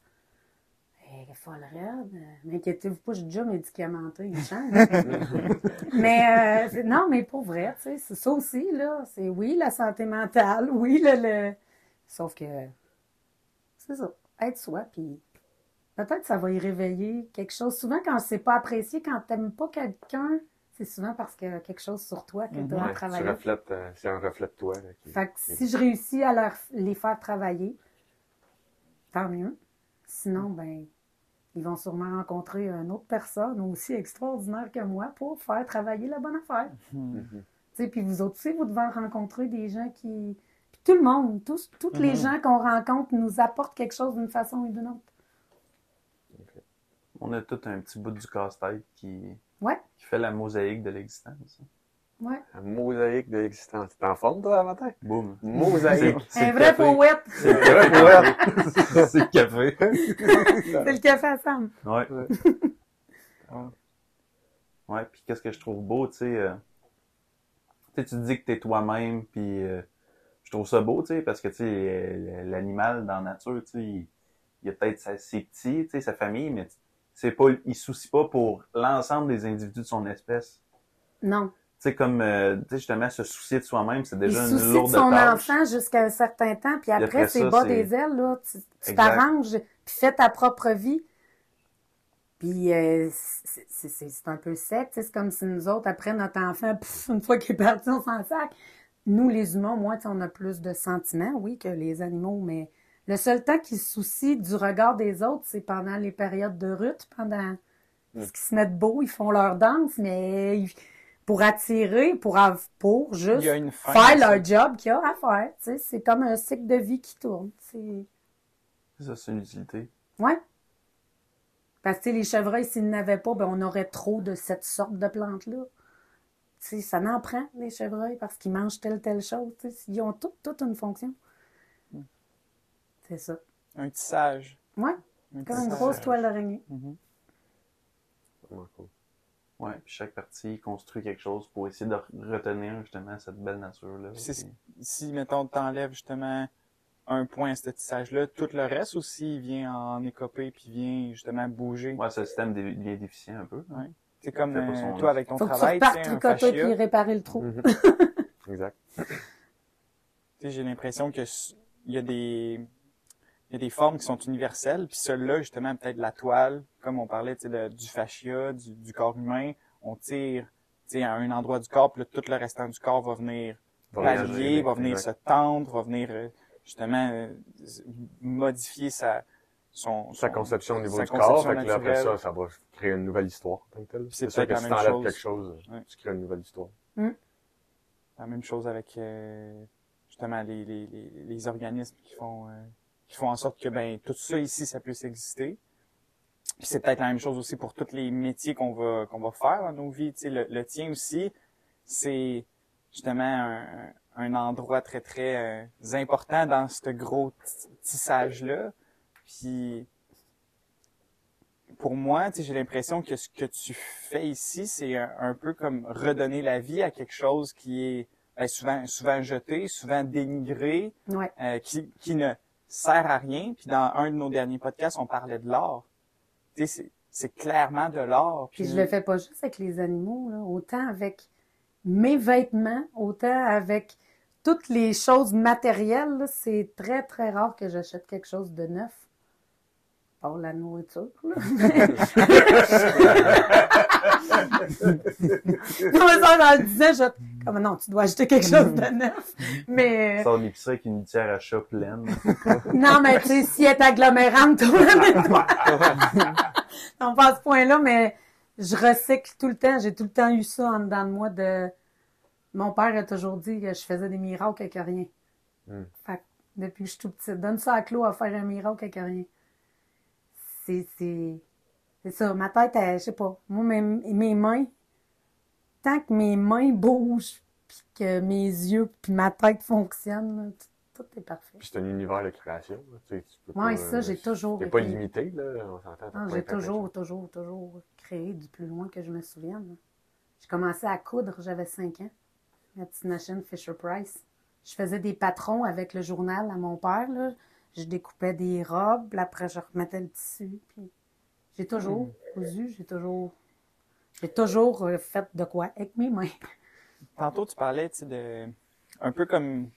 Hey, folle raide. M'inquiétez-vous pas, je suis déjà médicamenté, il change. mais euh, non, mais pour vrai, tu sais, c'est ça aussi, là. C'est oui, la santé mentale, oui, le. le... Sauf que c'est ça. Être soi, puis peut-être ça va y réveiller quelque chose. Souvent, quand c'est pas apprécié, quand t'aimes pas quelqu'un, c'est souvent parce qu'il y a quelque chose sur toi que tu Mhm. dois tu travailler. reflètes, euh, c'est un reflet de toi. Là, qui- Fait que si je réussis à leur, les faire travailler, tant mieux. Sinon, ben, ils vont sûrement rencontrer une autre personne aussi extraordinaire que moi pour faire travailler la bonne affaire. Hmm. Tu sais, puis vous autres aussi, vous devez rencontrer des gens qui... Puis tout le monde, tous, toutes les Mhm. gens qu'on rencontre nous apportent quelque chose d'une façon ou d'une autre. On a tout un petit bout du casse-tête qui, Ouais. qui fait la mosaïque de l'existence. Ouais. Un mosaïque de l'existence. T'es en forme, toi, Valentin? Boum. Mosaïque. C'est Un vrai poète, C'est le café. C'est le café. c'est le café à Sam. Ouais. Ouais. Ouais, puis qu'est-ce que je trouve beau, tu sais, euh, tu sais, tu te dis que t'es toi-même, puis euh, je trouve ça beau, tu sais, parce que, tu sais, euh, l'animal dans la nature, tu sais, il, il a peut-être ses petits, tu sais, sa famille, mais c'est pas, il se soucie pas pour l'ensemble des individus de son espèce. Non. Tu sais, comme, euh, tu sais, justement, se soucier de soi-même, c'est Il déjà se une soucie de lourde son tâche. enfant jusqu'à un certain temps, puis après, c'est bas c'est- des ailes, là. Tu t'arranges, puis fais ta propre vie. Puis euh, c'est- c'est c'est- c'est un peu sec, c'est comme si nous autres, après notre enfant, pff, une fois qu'il est parti, on s'en sac. Nous, les humains, moi, on a plus de sentiments, oui, que les animaux, mais le seul temps qu'ils se soucient du regard des autres, c'est pendant les périodes de rut, pendant parce qu'ils se mettent beau, ils font leur danse, mais pour attirer, pour, pour juste faire leur job qu'il y a à faire. tu sais. C'est comme un cycle de vie qui tourne. C'est... Ça, c'est une utilité. Ouais. Parce que les chevreuils, s'ils n'avaient pas, ben, on aurait trop de cette sorte de plante-là. Ça n'en prend, les chevreuils, parce qu'ils mangent telle, telle chose. Ils ont toutes, toute une fonction. C'est ça. Un tissage. Ouais, Un comme une grosse toile d'araignée. Mhm. Vraiment cool. Ouais, puis chaque partie construit quelque chose pour essayer de retenir justement cette belle nature-là. Puis Si, mettons, t'enlèves justement un point à ce tissage-là, tout le reste aussi vient en écopée puis vient justement bouger. Ouais, ce système devient déficient un peu. Ouais. C'est comme euh, son- toi avec ton Faut que travail, tu repartes sais, un tricoter puis réparer le trou. Mhm. exact. Tu sais, j'ai l'impression que s- il y a des il y a des formes qui sont universelles, puis celle-là justement peut-être la toile, comme on parlait, tu sais, de- du fascia, du, du corps humain, on tire, tu sais, à un endroit du corps, puis là, tout le restant du corps va venir Va pallier, va venir exact. se tendre, va venir euh, justement euh, modifier sa son, Sa son- conception au niveau sa du corps, fait que là, après ça, ça va créer une nouvelle histoire. c'est sûr peut-être que la si t'enlèves chose. quelque chose, Ouais. tu crées une nouvelle histoire. La même chose avec euh, justement les, les, les, les organismes qui font euh, qui font en sorte que ben tout ça ici ça puisse exister. Puis c'est peut-être la même chose aussi pour tous les métiers qu'on va qu'on va faire dans nos vies. Tu sais, le, le tien aussi, c'est justement un, un endroit très très euh, important dans ce gros tissage là. Puis pour moi, tu sais, j'ai l'impression que ce que tu fais ici, c'est un, un peu comme redonner la vie à quelque chose qui est ben, souvent souvent jeté, souvent dénigré, Ouais. euh, qui, qui ne sert à rien. Puis dans un de nos derniers podcasts, on parlait de l'or. Tu sais, c'est, c'est clairement de l'or. Puis je le fais pas juste avec les animaux, là, autant avec mes vêtements, autant avec toutes les choses matérielles. là, C'est très, très rare que j'achète quelque chose de neuf. La nourriture, là. non, mais ça, dans le disant, je... Comme, non, tu dois acheter quelque chose de neuf. Mais... Sort de l'épicerie avec une litière à chat pleine. Non, mais tu sais, si elle est agglomérante, toi, toi. non, pas à ce point-là, mais je recycle tout le temps. J'ai tout le temps eu ça en dedans de moi de... Mon père a toujours dit que je faisais des miracles avec rien. Hmm. Fait que depuis que je suis tout petite, donne ça à Claude à faire un miracle avec rien. C'est, c'est, c'est ça. Ma tête, elle, je sais pas. Moi, mes, mes mains, tant que mes mains bougent, puis que mes yeux, puis ma tête fonctionnent, tout, tout est parfait. Puis c'est un univers de création. là, Tu sais, tu peux Ouais, pas, ça, euh, j'ai toujours T'es pas limité, là. On s'entend. Non, j'ai toujours, toujours, toujours créé du plus loin que je me souvienne. J'ai commencé à coudre, j'avais 5 ans. La petite machine Fisher Price. Je faisais des patrons avec le journal à mon père. Là. Je découpais des robes, puis après je remettais le tissu. Puis j'ai toujours cousu, j'ai toujours. J'ai toujours euh, fait de quoi avec mes mains. Tantôt, tu parlais, tu sais, de, un peu comme,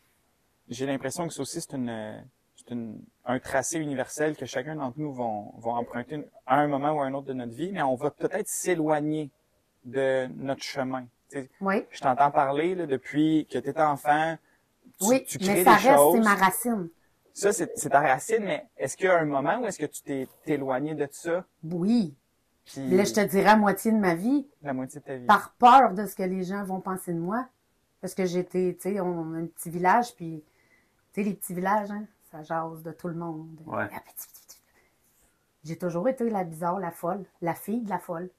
j'ai l'impression que ça aussi, c'est une, c'est une, un tracé universel que chacun d'entre nous vont, vont emprunter à un moment ou à un autre de notre vie, mais on va peut-être s'éloigner de notre chemin. Oui, je t'entends parler, là, depuis que tu étais enfant. Tu, oui, tu crées mais ça des reste, c'est ma racine. Ça, c'est, ta racine, mais est-ce qu'il y a un moment où est-ce que tu t'es éloigné de ça? Oui. Puis, Là, je te dirais à moitié de ma vie, la moitié de ta vie. par peur de ce que les gens vont penser de moi. Parce que j'étais, tu sais, on a un petit village, puis, tu sais, les petits villages, hein, ça jase de tout le monde. Ouais. Ah. J'ai toujours été la bizarre, la folle, la fille de la folle.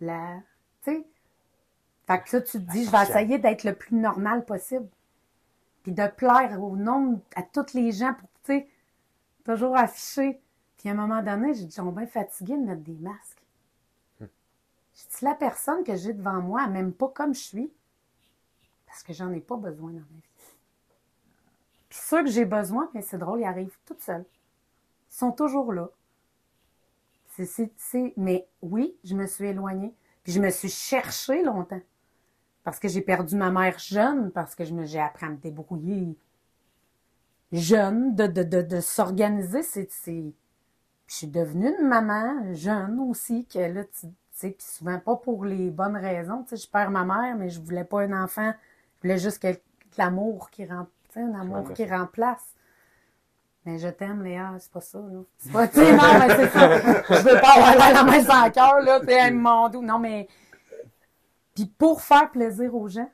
La, tu sais. Fait que là, tu te dis, je vais essayer d'être le plus normal possible. Puis de plaire au nombre, à tous les gens pour, tu sais, toujours afficher. Puis à un moment donné, j'ai dit, je suis bien fatiguée de mettre des masques. J'ai dit, la personne que j'ai devant moi, elle m'aime pas comme je suis, parce que j'en ai pas besoin dans ma vie. Puis ceux que j'ai besoin, mais c'est drôle, ils arrivent toutes seuls. Ils sont toujours là. C'est, c'est, c'est- Mais oui, je me suis éloignée. Puis je me suis cherchée longtemps. Parce que j'ai perdu ma mère jeune, parce que je me, j'ai appris à me débrouiller jeune, de, de, de, de s'organiser. C'est, c'est... Je suis devenue une maman jeune aussi, que là, tu sais, puis souvent pas pour les bonnes raisons. Tu sais, je perds ma mère, mais je voulais pas un enfant. Je voulais juste quel- l'amour qui remplace, un amour qui remplace. Mais je t'aime, Léa, c'est pas ça, là. C'est pas, tu sais, non, mais c'est ça. Je veux pas avoir la main sans cœur, là, hey, mon doux. Non, mais. Puis pour faire plaisir aux gens.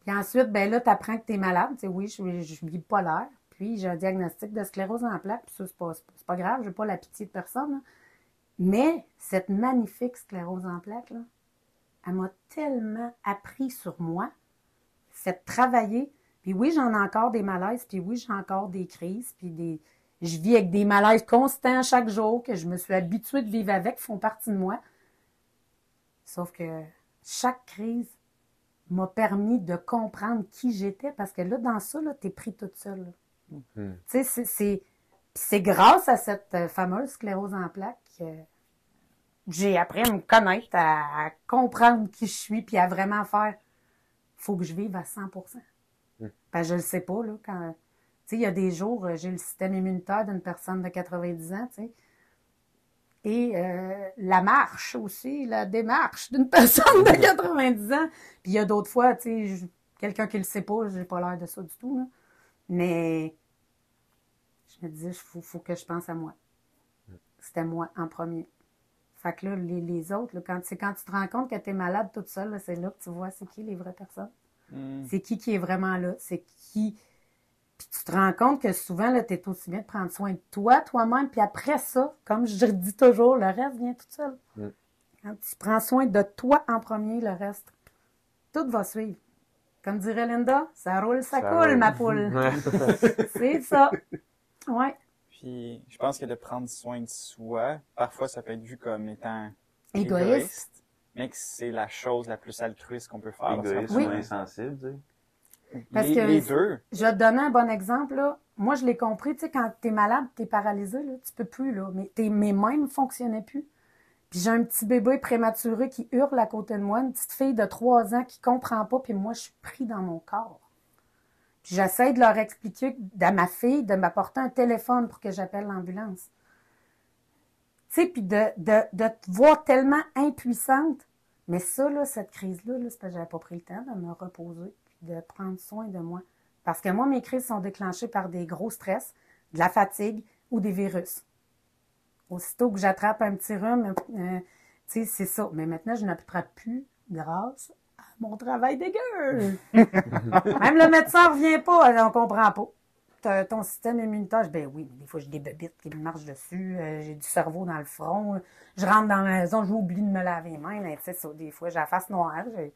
Puis ensuite, ben là, t'apprends que t'es malade. Tu sais, oui, je suis, je suis bipolaire. Puis j'ai un diagnostic de sclérose en plaques. Puis ça, c'est pas, c'est pas- c'est pas grave, la pitié de personne. Mais cette magnifique sclérose en plaques, là, elle m'a tellement appris sur moi, fait travailler. Puis oui, j'en ai encore des malaises, puis oui, j'ai encore des crises, puis des... je vis avec des malaises constants chaque jour que je me suis habituée de vivre avec, font partie de moi. Sauf que chaque crise m'a permis de comprendre qui j'étais parce que là, dans ça, là, t'es pris toute seule. Hmm. Tu sais, c'est- c'est, puis c'est grâce à cette euh, fameuse sclérose en plaques que j'ai appris à me connaître, à, à comprendre qui je suis, puis à vraiment faire. Faut que je vive à 100% Hmm. Ben, je le sais pas, là, quand. Tu sais, il y a des jours, euh, j'ai le système immunitaire d'une personne de 90 ans, tu sais. Et euh, la marche aussi, la démarche d'une personne de 90 ans. Puis il y a d'autres fois, tu sais, quelqu'un qui le sait pas, j'ai pas l'air de ça du tout, là. Mais je me disais, il faut, faut que je pense à moi. C'était moi en premier. Fait que là, les, les autres, là, quand, c'est quand tu te rends compte que tu es malade toute seule, c'est là que tu vois c'est qui les vraies personnes. Hmm. C'est qui qui est vraiment là. C'est qui. Puis tu te rends compte que souvent, tu es aussi bien de prendre soin de toi, toi-même. Puis après ça, comme je dis toujours, le reste vient tout seul. Mm. Quand tu prends soin de toi en premier, le reste, tout va suivre. Comme dirait Linda, ça roule, ça, Ça coule, roule. ma poule. C'est ça. Ouais. Puis je pense que de prendre soin de soi, parfois ça peut être vu comme étant Égoïste. mais que c'est la chose la plus altruiste qu'on peut faire. Égoïste ou insensible, tu sais. Parce les, que- les deux. Je vais te donner un bon exemple. Là. Moi, je l'ai compris. Tu sais, quand tu es malade, tu es paralysé, là, tu peux plus. Là, mais tes, mes mains ne fonctionnaient plus. Puis j'ai un petit bébé prématuré qui hurle à côté de moi, une petite fille de 3 ans qui comprend pas, puis moi, je suis pris dans mon corps. Puis j'essaie de leur expliquer à ma fille de m'apporter un téléphone pour que j'appelle l'ambulance. Tu sais, puis de, de, de te voir tellement impuissante. Mais ça, là, cette crise-là, là, c'est parce que j'avais pas pris le temps de me reposer de prendre soin de moi. Parce que moi, mes crises sont déclenchées par des gros stress, de la fatigue ou des virus. Aussitôt que j'attrape un petit rhume, euh, tu sais, c'est ça. Mais maintenant, je n'attrape plus grâce à mon travail dégueu. Même le médecin revient pas, on comprend pas. Ton système immunitaire, ben oui, des fois j'ai des bébites qui me marchent dessus, euh, j'ai du cerveau dans le front, je rentre dans la maison, j'oublie de me laver les mains, sais ça, des fois j'ai la face noire, j'ai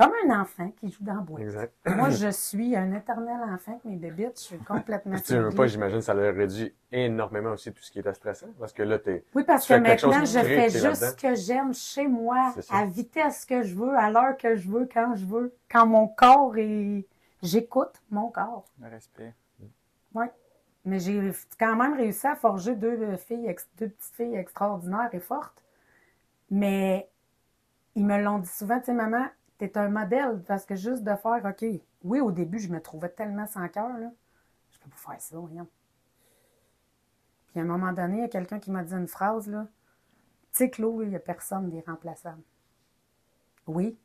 comme un enfant qui joue dans la boîte. Exact. Moi, je suis un éternel enfant avec mes bébites, je suis complètement Puis tu veux pas, j'imagine, ça leur réduit énormément aussi tout ce qui était stressant. Parce que là, t'es. Oui, parce que maintenant, je crée, fais juste ce que j'aime chez moi, à vitesse que je veux, à l'heure que je veux, quand je veux, quand mon corps est... J'écoute mon corps. Le respect. Oui. Mais j'ai quand même réussi à forger deux euh, filles, ex- deux petites filles extraordinaires et fortes. Mais ils me l'ont dit souvent, tu sais, maman, t'es un modèle. Parce que juste de faire, OK, oui, au début, je me trouvais tellement sans cœur, là. Je peux pas faire ça, voyons. Puis à un moment donné, il y a quelqu'un qui m'a dit une phrase, là. Tu sais, Claude, il n'y a personne d'irremplaçable. Oui.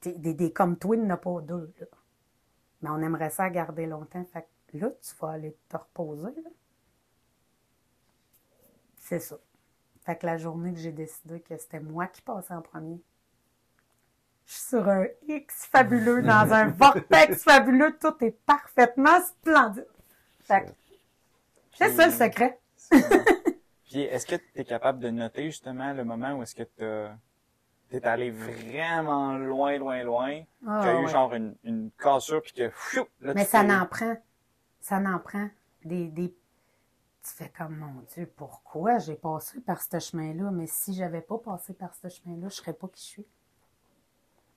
T'es- Des, des comme toi, il pas deux, là. Mais on aimerait ça garder longtemps. Fait que là, tu vas aller te reposer. là. C'est ça. Fait que la journée que j'ai décidé que c'était moi qui passais en premier, je suis sur un X fabuleux, dans un vortex fabuleux, tout est parfaitement splendide. Fait c'est ça le secret. Puis est-ce que tu es capable de noter justement le moment où est-ce que tu es allé vraiment loin, loin, loin, Ah, qu'il y a eu ouais. genre une, une cassure puis que pfiou, là, Mais ça n'en prend. Ça n'en prend. Des, des... Tu fais comme, mon Dieu, pourquoi j'ai passé par ce chemin-là? Mais si j'avais pas passé par ce chemin-là, je serais pas qui je suis.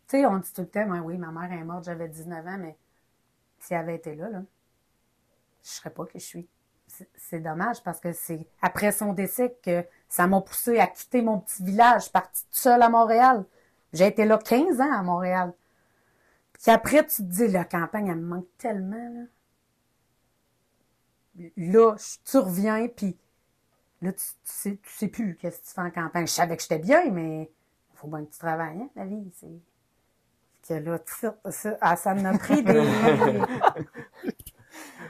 Tu sais, on dit tout le temps, oui, ma mère est morte, j'avais 19 ans, mais si elle avait été là, là, je serais pas qui je suis. C'est- dommage parce que c'est après son décès que ça m'a poussé à quitter mon petit village, partie toute seule à Montréal. J'ai été là 15 ans à Montréal. Puis après, tu te dis, la campagne, elle me manque tellement, là. Là, tu reviens, puis là, tu, tu sais, tu sais plus qu'est-ce que tu fais en campagne. Je savais que j'étais bien, mais il faut bien que tu travailles, hein, la vie, c'est... Que là, sais, ça, ah, ça m'a pris des...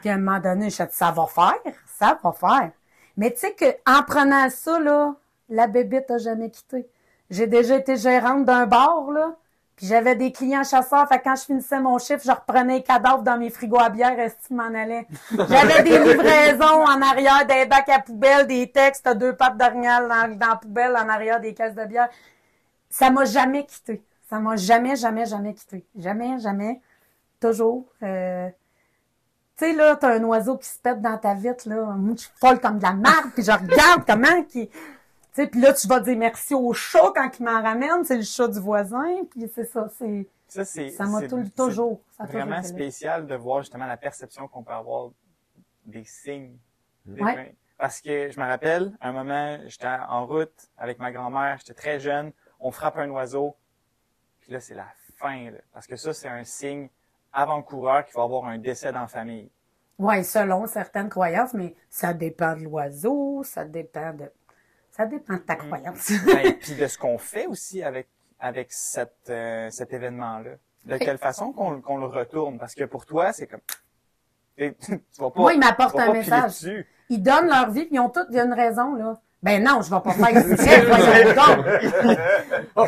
puis à un moment donné, je dit, ça va faire, ça va faire. Mais tu sais que en prenant ça, là, la bébite a jamais quitté. J'ai déjà été gérante d'un bar, là, puis j'avais des clients chasseurs, fait quand je finissais mon chiffre, je reprenais les cadavres dans mes frigos à bière, est-ce tu m'en allais? J'avais des livraisons en arrière, des bacs à poubelle, des textes, deux pattes d'orignal dans, dans la poubelle, en arrière des caisses de bière. Ça m'a jamais quitté. Ça m'a jamais, jamais, jamais quitté. Jamais, jamais. Toujours. Euh, tu sais, là, t'as un oiseau qui se pète dans ta vitre, là. Moi, je suis folle comme de la marde, puis je regarde comment qui... Tu sais, puis là, tu vas dire merci au chat quand il m'en ramène, c'est le chat du voisin, puis c'est ça, c'est, Ça, c'est ça m'a c'est- tout- c'est toujours, toujours vraiment spécial de voir justement la perception qu'on peut avoir des signes. Des Ouais. Parce que je me rappelle, un moment, j'étais en route avec ma grand-mère, j'étais très jeune, on frappe un oiseau, puis là, c'est la fin, là. parce que ça, c'est un signe avant-coureur qu'il va y avoir un décès dans la famille. Ouais, selon certaines croyances, mais ça dépend de l'oiseau, ça dépend de, ça dépend de ta croyance. Ben, puis de ce qu'on fait aussi avec avec cette, euh, cet événement-là. De quelle façon qu'on le retourne? Parce que pour toi, c'est comme... Tu vas pas, Moi, il m'apporte tu vas un message. dessus. Ils donnent leur vie, puis ils ont toutes, une raison, là. Ben non, je vais pas faire exprès, voyons donc.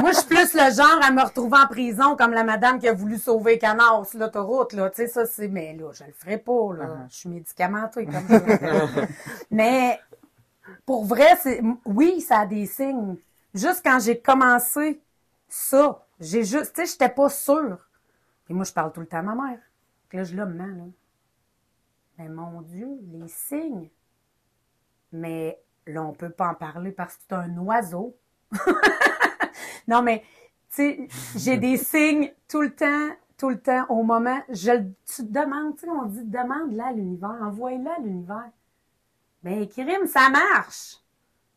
Moi, je suis plus le genre à me retrouver en prison comme la madame qui a voulu sauver Canard sur l'autoroute, là. Tu sais, ça, c'est, mais là, je le ferai pas, là. Uh-huh. Je suis médicamentée comme ça. mais, pour vrai, c'est, oui, ça a des signes. Juste quand j'ai commencé ça, j'ai juste, tu sais, j'étais pas sûre. Puis moi, je parle tout le temps à ma mère. Puis là, je la maman, là. Mais mon Dieu, les signes. Mais là, on peut pas en parler parce que c'est un oiseau. non, mais, tu sais, j'ai des signes tout le temps, tout le temps, au moment, je, tu te demandes, tu sais, on dit, demande-la à l'univers, envoie-la à l'univers. Ben, Kirim, ça marche.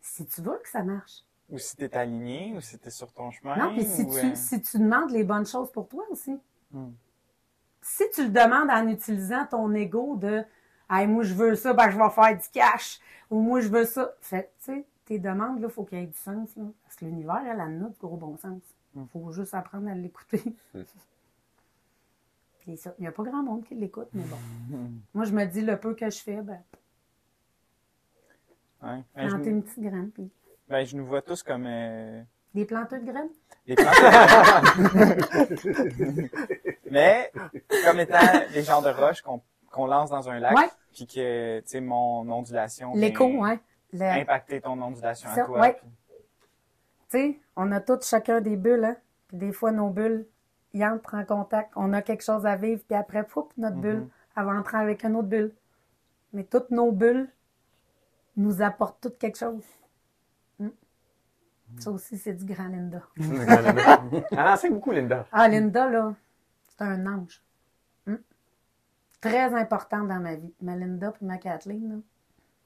Si tu veux que ça marche. Ou si t'es aligné, ou si t'es sur ton chemin. Non, puis si ou, tu, euh, si tu demandes les bonnes choses pour toi aussi. Hmm. Si tu le demandes en utilisant ton ego de hey, moi je veux ça, ben je vais faire du cash. Ou moi je veux ça. Fait tu sais, tes demandes, là, faut qu'il y ait du sens. Là. Parce que l'univers, elle a notre gros bon sens. Hmm. Faut juste apprendre à l'écouter. Puis ça, il n'y a pas grand monde qui l'écoute, mais bon. Moi, je me dis le peu que je fais, ben, Ouais. Ben, planter une petite graine, puis ben, je nous vois tous comme euh, des planteurs de graines? des plantes. Mais comme étant des genres de roches qu'on qu'on lance dans un lac, Ouais. puis que, tu sais, mon ondulation vient L'écho, hein. Le- impacter ton ondulation Ça, à toi. ouais. puis- Tu sais, on a tous chacun des bulles, hein. Puis des fois, nos bulles, ils entrent en contact. On a quelque chose à vivre, puis après, poup, notre bulle, Mhm. elle va entrer avec une autre bulle. Mais toutes nos bulles nous apportent toutes quelque chose. Hmm. Ça aussi, c'est du grand Linda. Ah, c'est beaucoup, Linda. Ah, Linda, là, c'est un ange. Très important dans ma vie. Ma Linda puis ma Kathleen, là.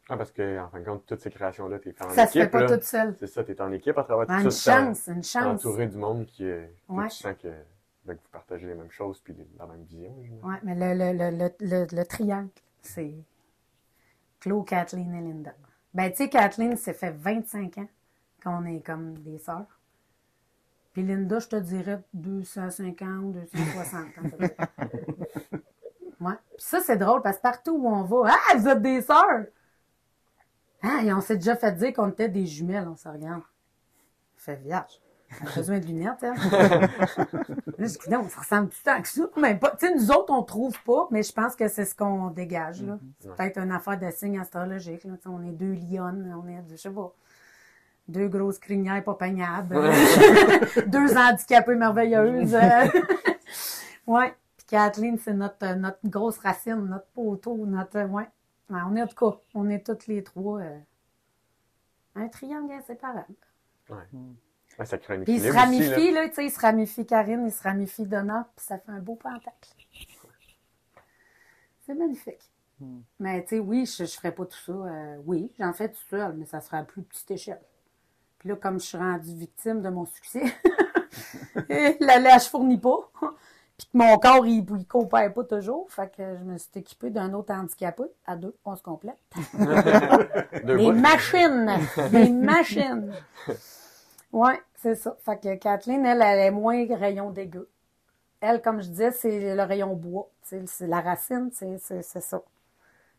Ah, parce que, en fin de compte, toutes ces créations-là, t'es fait en ça se équipe. fait pas là. toute seule. C'est ça, t'es en équipe à travers Ah, tout une ça. en- chance, une chance. entouré du monde qui, euh, que Ouais. tu sens que, ben, que vous partagez les mêmes choses puis la même vision. Ouais, mais le, le, le, le, le, le triangle, c'est Claude, Kathleen et Linda. Ben, tu sais, Kathleen, ça fait 25 ans qu'on est comme des sœurs. Puis Linda, je te dirais 250, 260 ans. Ouais. Puis ça, c'est drôle parce que partout où on va, ah, vous êtes des sœurs! Ah, et on s'est déjà fait dire qu'on était des jumelles, on se regarde. Fait vierge. On a besoin de lunettes, hein? Là, je dis, non, ça ressemble tout le temps que ça. Même pas. Tu sais, nous autres, on trouve pas, mais je pense que c'est ce qu'on dégage, là. C'est Ouais. peut-être une affaire de signe astrologique, là. On est deux lionnes, on est, je sais pas, deux grosses crinières pas peignables. deux handicapées merveilleuses. euh. ouais. Kathleen, c'est notre, euh, notre grosse racine, notre poteau, notre, euh, ouais. Ouais, on est, en tout cas, on est toutes les trois, euh, un triangle inséparable. Ouais, ça crée un Puis il se équilibre aussi, là. ramifie, là, tu sais, il se ramifie Karine, il se ramifie Donna, puis ça fait un beau pentacle. C'est magnifique. Hmm. Mais tu sais, oui, je, je ferais pas tout ça. euh, oui, j'en fais tout seul, mais ça serait à plus petite échelle. Puis là, comme je suis rendue victime de mon succès, la lèche fournit pas. Puis que mon corps, il, il coopère pas toujours. Fait que je me suis équipée d'un autre handicapé. À deux, on se complète. Deux Des machines! Des machines! Ouais, c'est ça. Fait que Kathleen, elle, elle est moins rayon dégueu. Elle, comme je disais, c'est le rayon bois. C'est la racine, c'est ça.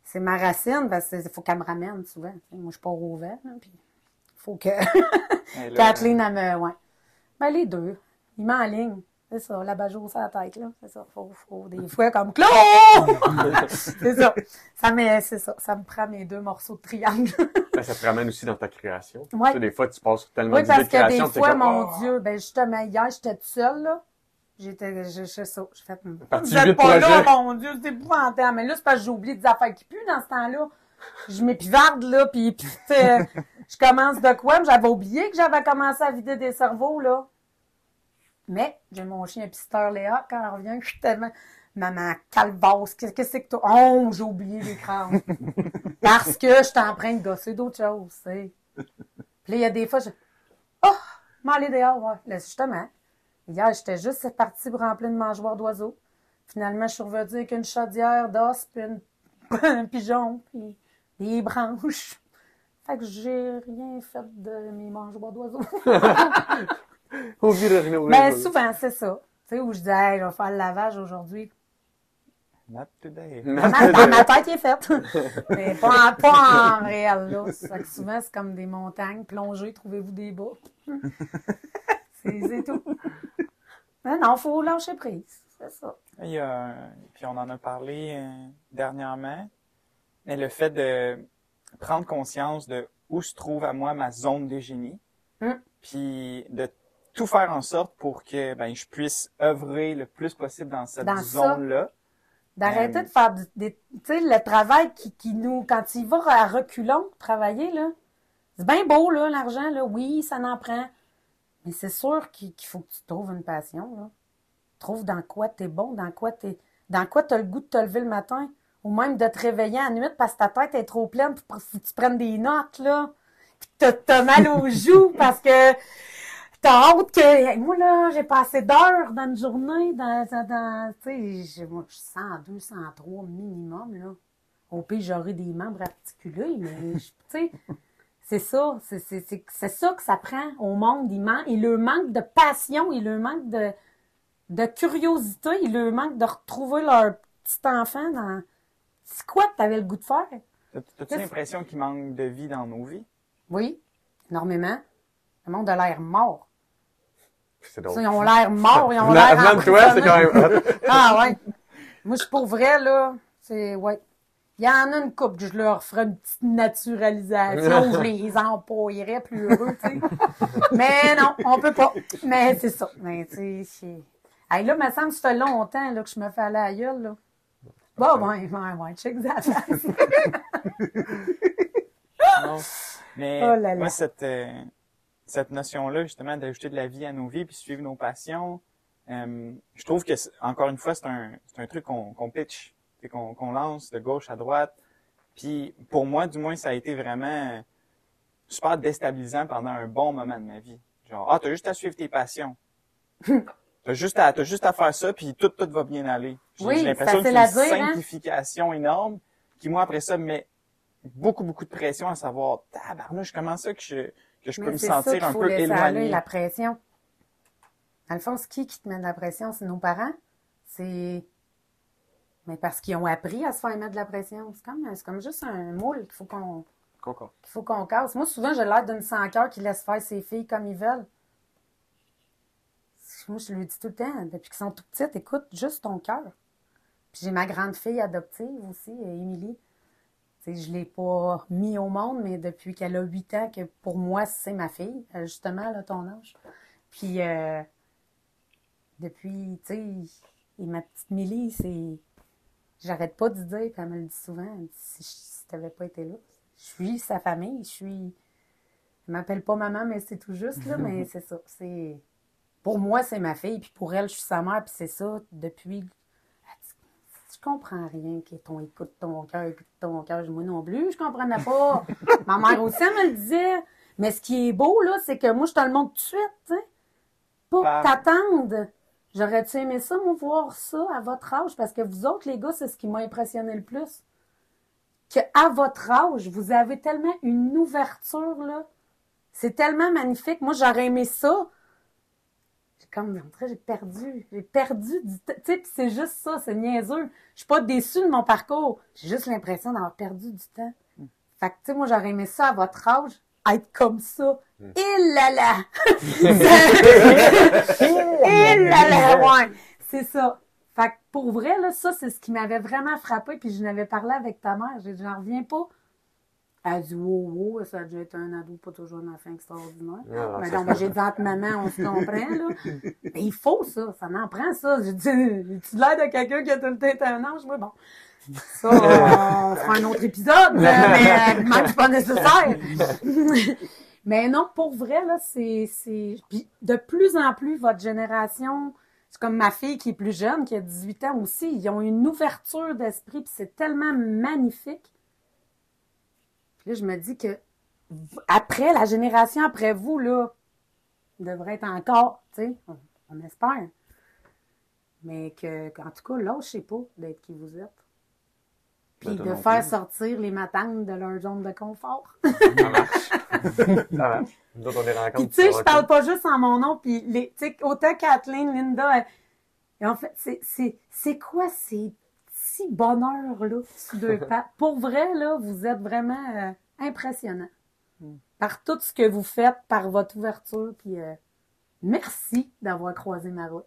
C'est ma racine, parce qu'il faut qu'elle me ramène souvent. Moi, je pars au vent, hein, puis faut que Kathleen, elle me... Ouais. Ben, les deux. Ils m'enlignent. C'est ça, la bajoue sur la tête, là. C'est ça. Faut, faut des fois comme Claude! c'est ça. Ça ça. Ça me prend mes deux morceaux de triangle. Ben, ça te ramène aussi dans ta création. Ouais. Tu sais, des fois, tu passes tellement Oui, d'idées parce de que création. des fois, comme, mon oh! Dieu, ben justement, hier, j'étais toute seule, là. J'étais, je, je, ça. J'ai fait, Parti vous êtes pas projet. là, mon Dieu, c'est épouvantable. Mais là, c'est parce que j'ai oublié des affaires qui puent dans ce temps-là. Je m'épivarde, là, puis, sais, je commence de quoi? Mais J'avais oublié que j'avais commencé à vider des cerveaux, là. Mais j'ai mon chien pisteur Léa, quand elle revient, je suis tellement... Maman, calvasse, qu'est-ce que c'est que toi? Oh, j'ai oublié l'écran. Parce que j'étais en train de gosser d'autres choses, tu. Puis là, il y a des fois, je... Oh, m'aller dehors, ouais. Là, justement, hier, j'étais juste partie pour remplir une mangeoire d'oiseaux. Finalement, je suis revenue avec une chaudière d'os, puis une... un pigeon, puis des branches. Fait que j'ai rien fait de mes mangeoires d'oiseaux. Au Mais virage. souvent, c'est ça. Tu sais, où je dis, hey, je vais faire le lavage aujourd'hui. Not today. Dans ma, dans ma tête, est fait. Mais pas en, pas en réel, là. Fait que souvent, c'est comme des montagnes. Plongez, trouvez-vous des bas. c'est tout. Mais non, faut lâcher prise. C'est ça. Il y a, puis on en a parlé euh, dernièrement, mais le fait de prendre conscience de où se trouve à moi ma zone de génie, Mm. puis de tout faire en sorte pour que ben je puisse œuvrer le plus possible dans cette zone-là. D'arrêter Euh, de faire du, des, tu sais, le travail qui, qui nous, quand il va à reculons, travailler, là, c'est bien beau, là, l'argent, là, oui, ça en prend. Mais c'est sûr qu'il faut que tu trouves une passion, là. Trouve dans quoi t'es bon, dans quoi t'es, dans quoi t'as le goût de te lever le matin, ou même de te réveiller à la nuit parce que ta tête est trop pleine pour que tu prennes des notes, là. Puis t'as mal aux joues parce que t'as hâte que, moi, là, j'ai passé d'heures dans une journée, dans, dans, tu sais, j'ai- moi, je suis 102, 103 minimum, là. Au pire, j'aurais des membres articulés, mais, tu sais, c'est ça, c'est, c'est, c'est, ça que ça prend au monde. Il, man- il leur manque de passion, il leur manque de, de curiosité, il leur manque de retrouver leur petit enfant dans... C'est quoi que t'avais le goût de faire? T'as- T'as-tu l'impression qu'il manque de vie dans nos vies? Oui, énormément. Le monde a l'air mort. C'est drôle. Ils ont l'air morts, ils ont l'air toi, c'est quand même. Ah ouais. Moi, je suis pour vrai, là. C'est, ouais. Il y en a une couple que je leur ferais une petite naturalisation, je les empaillerais plus heureux, tu sais. Mais non, on peut pas. Mais c'est ça. Mais tu sais, c'est- Hey, là, me semble que ça fait longtemps là, que je me fais aller à la gueule, là. Bon, ouais, ouais, ouais, check that. Non. Mais Oh là là. moi, cette, euh, cette notion-là, justement, d'ajouter de la vie à nos vies puis suivre nos passions, euh, je trouve que, encore une fois, c'est un, un truc qu'on qu'on pitch, qu'on lance de gauche à droite. Puis pour moi, du moins, ça a été vraiment super déstabilisant pendant un bon moment de ma vie. Genre, ah, t'as juste à suivre tes passions. T'as juste à, juste à faire ça, puis tout, tout va bien aller. J'ai Oui, j'ai l'impression que c'est une hein? simplification énorme, qui moi, après ça, me met beaucoup, beaucoup de pression à savoir, tabarnouche, comment ça que je, que je peux Mais me ça sentir qu'il un faut peu laisser aller, éloigné. la pression. C'est qui qui te met de la pression? C'est nos parents? C'est... Mais parce qu'ils ont appris à se faire mettre de la pression. C'est comme, c'est comme juste un moule qu'il faut qu'on qu'il faut qu'on casse. Moi, souvent, j'ai l'air d'une sans cœur qui laisse faire ses filles comme ils veulent. Moi, je lui dis tout le temps, depuis qu'ils sont tout petites, écoute juste ton cœur. Puis j'ai ma grande fille adoptive aussi, Émilie. Je l'ai pas mis au monde, mais depuis qu'elle a 8 ans, que pour moi, c'est ma fille, euh, justement, là, ton âge. Puis, euh, depuis, tu sais, et ma petite Millie, c'est. J'arrête pas de dire, puis elle me le dit souvent, elle me dit, si, si t'avais pas été là, je suis sa famille, je suis. Elle m'appelle pas maman, mais c'est tout juste, là, mais c'est ça. C'est. Pour moi, c'est ma fille, puis pour elle, je suis sa mère, puis c'est ça depuis. Je comprends rien que ton écoute ton cœur, écoute ton cœur. Moi non plus, je comprenais pas. Ma mère aussi, elle me le disait. Mais ce qui est beau, là, c'est que moi, je te le montre tout de suite, tu sais. Pas t'attendre. J'aurais-tu aimé ça, moi, voir ça à votre âge? Parce que vous autres, les gars, c'est ce qui m'a impressionné le plus. Que à votre âge, vous avez tellement une ouverture, là. C'est tellement magnifique. Moi, j'aurais aimé ça. Comme, on dirait, j'ai perdu. J'ai perdu du temps. Tu sais, c'est juste ça, c'est niaiseux. Je suis pas déçue de mon parcours. J'ai juste l'impression d'avoir perdu du temps. Fait que, tu sais, moi, j'aurais aimé ça à votre âge, être comme ça. Et là là! Là là, ouais! C'est ça. Fait que pour vrai, là, ça, c'est ce qui m'avait vraiment frappé, puis je n'avais parlé avec ta mère. J'ai dit, j'en reviens pas. Elle dit, wow, wow, ça a déjà été un ado, pas toujours un enfant extraordinaire. Ah, mais mais j'ai dit entre maman, on se comprend, là. Mais il faut ça, ça m'en prend ça. J'ai dit, tu l'air de quelqu'un qui a tout le temps été un ange? Moi, bon. Ça, on fera un autre épisode, mais euh, même c'est pas nécessaire. mais non, pour vrai, là, c'est, c'est, puis de plus en plus, votre génération, c'est comme ma fille qui est plus jeune, qui a 18 ans aussi, ils ont une ouverture d'esprit, puis c'est tellement magnifique. Puis là, je me dis que après, la génération après vous, là, devrait être encore, tu sais, on, on espère. Mais que, qu'en tout cas, lâchez pas d'être qui vous êtes. Puis Ben, de faire sortir les matantes de leur zone de confort. Ça marche. ça marche. Nous autres, on les rencontre. Puis tu sais, je parle pas juste en mon nom, puis les, tu sais, autant Kathleen, Linda, euh, et en fait, c'est quoi ces petits bonheurs-là, sur deux pattes? Pour vrai, là, vous êtes vraiment euh, impressionnants. Par tout ce que vous faites, par votre ouverture, puis euh, merci d'avoir croisé ma route.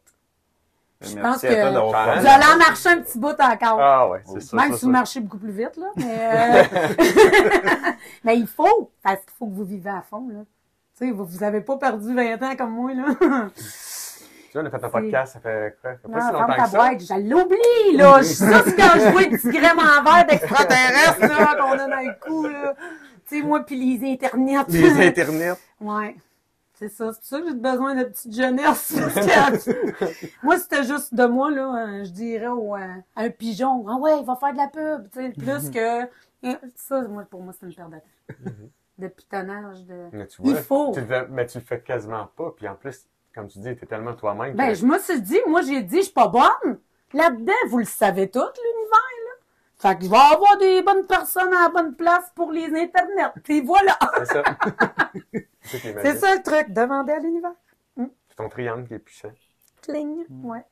Merci pense à que- Vous allez en marcher un petit bout encore. Ah ouais, c'est ça. Même ça, si vous marchez beaucoup plus vite, là. Mais, euh, mais il faut, parce qu'il faut que vous vivez à fond, là. Tu sais, vous, vous avez pas perdu 20 ans comme moi, là. On a fait un podcast, ça fait quoi? Ça fait Non, pas si longtemps que ça. boîte, je l'oublie, là. Je suis quand je vois le petit grain en verre d'extraterrestre, là, qu'on a dans le cou, là. Tu sais, moi, puis les internets. Les internets. Ouais. C'est ça. C'est pour ça que j'ai besoin de petite jeunesse. moi, c'était juste de moi, là, euh, je dirais au, euh, un pigeon, ah ouais, il va faire de la pub, tu sais, plus que, euh, ça, moi, pour moi, c'est une perte de temps. De pitonnage, de... Mais tu Il vois, faut. Tu le fais- mais tu le fais quasiment pas. Puis en plus, comme tu dis, t'es tellement toi-même. Ben, je me suis dit, moi, j'ai dit, je suis pas bonne. Là-dedans, vous le savez tout, l'univers, là. Fait que je vais avoir des bonnes personnes à la bonne place pour les internets. Puis voilà. C'est ça. c'est ça le truc. Demandez à l'univers. C'est ton triangle qui est puissant. Cling. Ouais.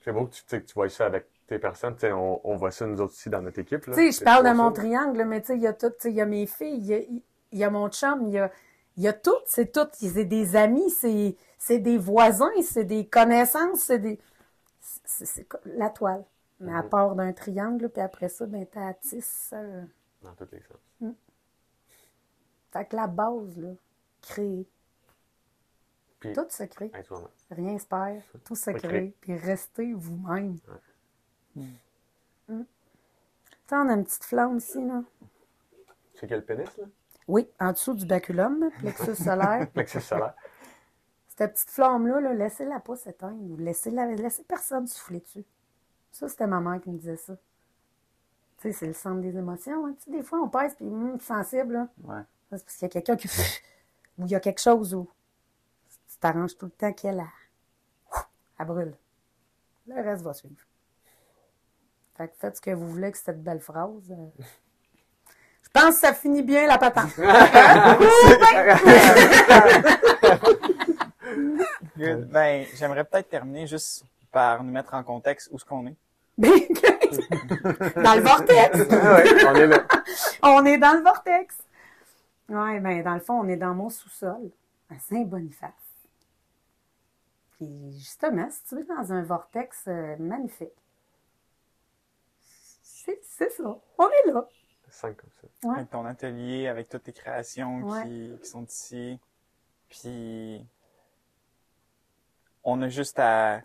C'est beau que tu, que tu vois ça avec tes personnes. On, on voit ça nous autres aussi dans notre équipe. Tu sais, je parle de mon ça. triangle, là, mais tu sais, il y a tout, tu sais, il y a mes filles, il y y a mon chum, il y a, il y a tout, c'est tout. C'est des amis, c'est, c'est des voisins, c'est des connaissances, c'est des, c'est, la toile. Mais à Mhm. part d'un triangle, puis après ça, ben, t'as tisse, euh, Dans tous les sens. Fait que la base, là, créer. Puis, Tout se crée. Rien se perd. Tout se crée. Puis restez vous-même. Ouais. Mm. On a une petite flamme ici, là. C'est quel pénis, là? Oui, en dessous du baculum, plexus solaire. Plexus solaire. Cette petite flamme-là, là, laissez-la pas s'éteindre. Laissez-la, laissez personne souffler dessus. Ça, c'était ma mère qui me disait ça. Tu sais, c'est le centre des émotions. Hein. Tu sais, des fois, on pèse, puis hum, sensible, là. Ouais. C'est parce qu'il y a quelqu'un qui... Ou il y a quelque chose où tu t'arranges tout le temps qu'elle a... Elle brûle. Le reste va suivre. Fait que faites ce que vous voulez avec cette belle phrase. euh. Je pense que ça finit bien la patente. Good. Ben, j'aimerais peut-être terminer juste par nous mettre en contexte où ce qu'on est. Dans le vortex. Ouais, on est là. On est dans le vortex. Ouais, ben dans le fond, on est dans mon sous-sol, à Saint-Boniface. Puis justement, si tu es dans un vortex euh, magnifique, c'est ça. On est là. Cinq comme ça. Ouais. Avec ton atelier, avec toutes tes créations Ouais. qui, qui sont ici. Puis, on a juste à,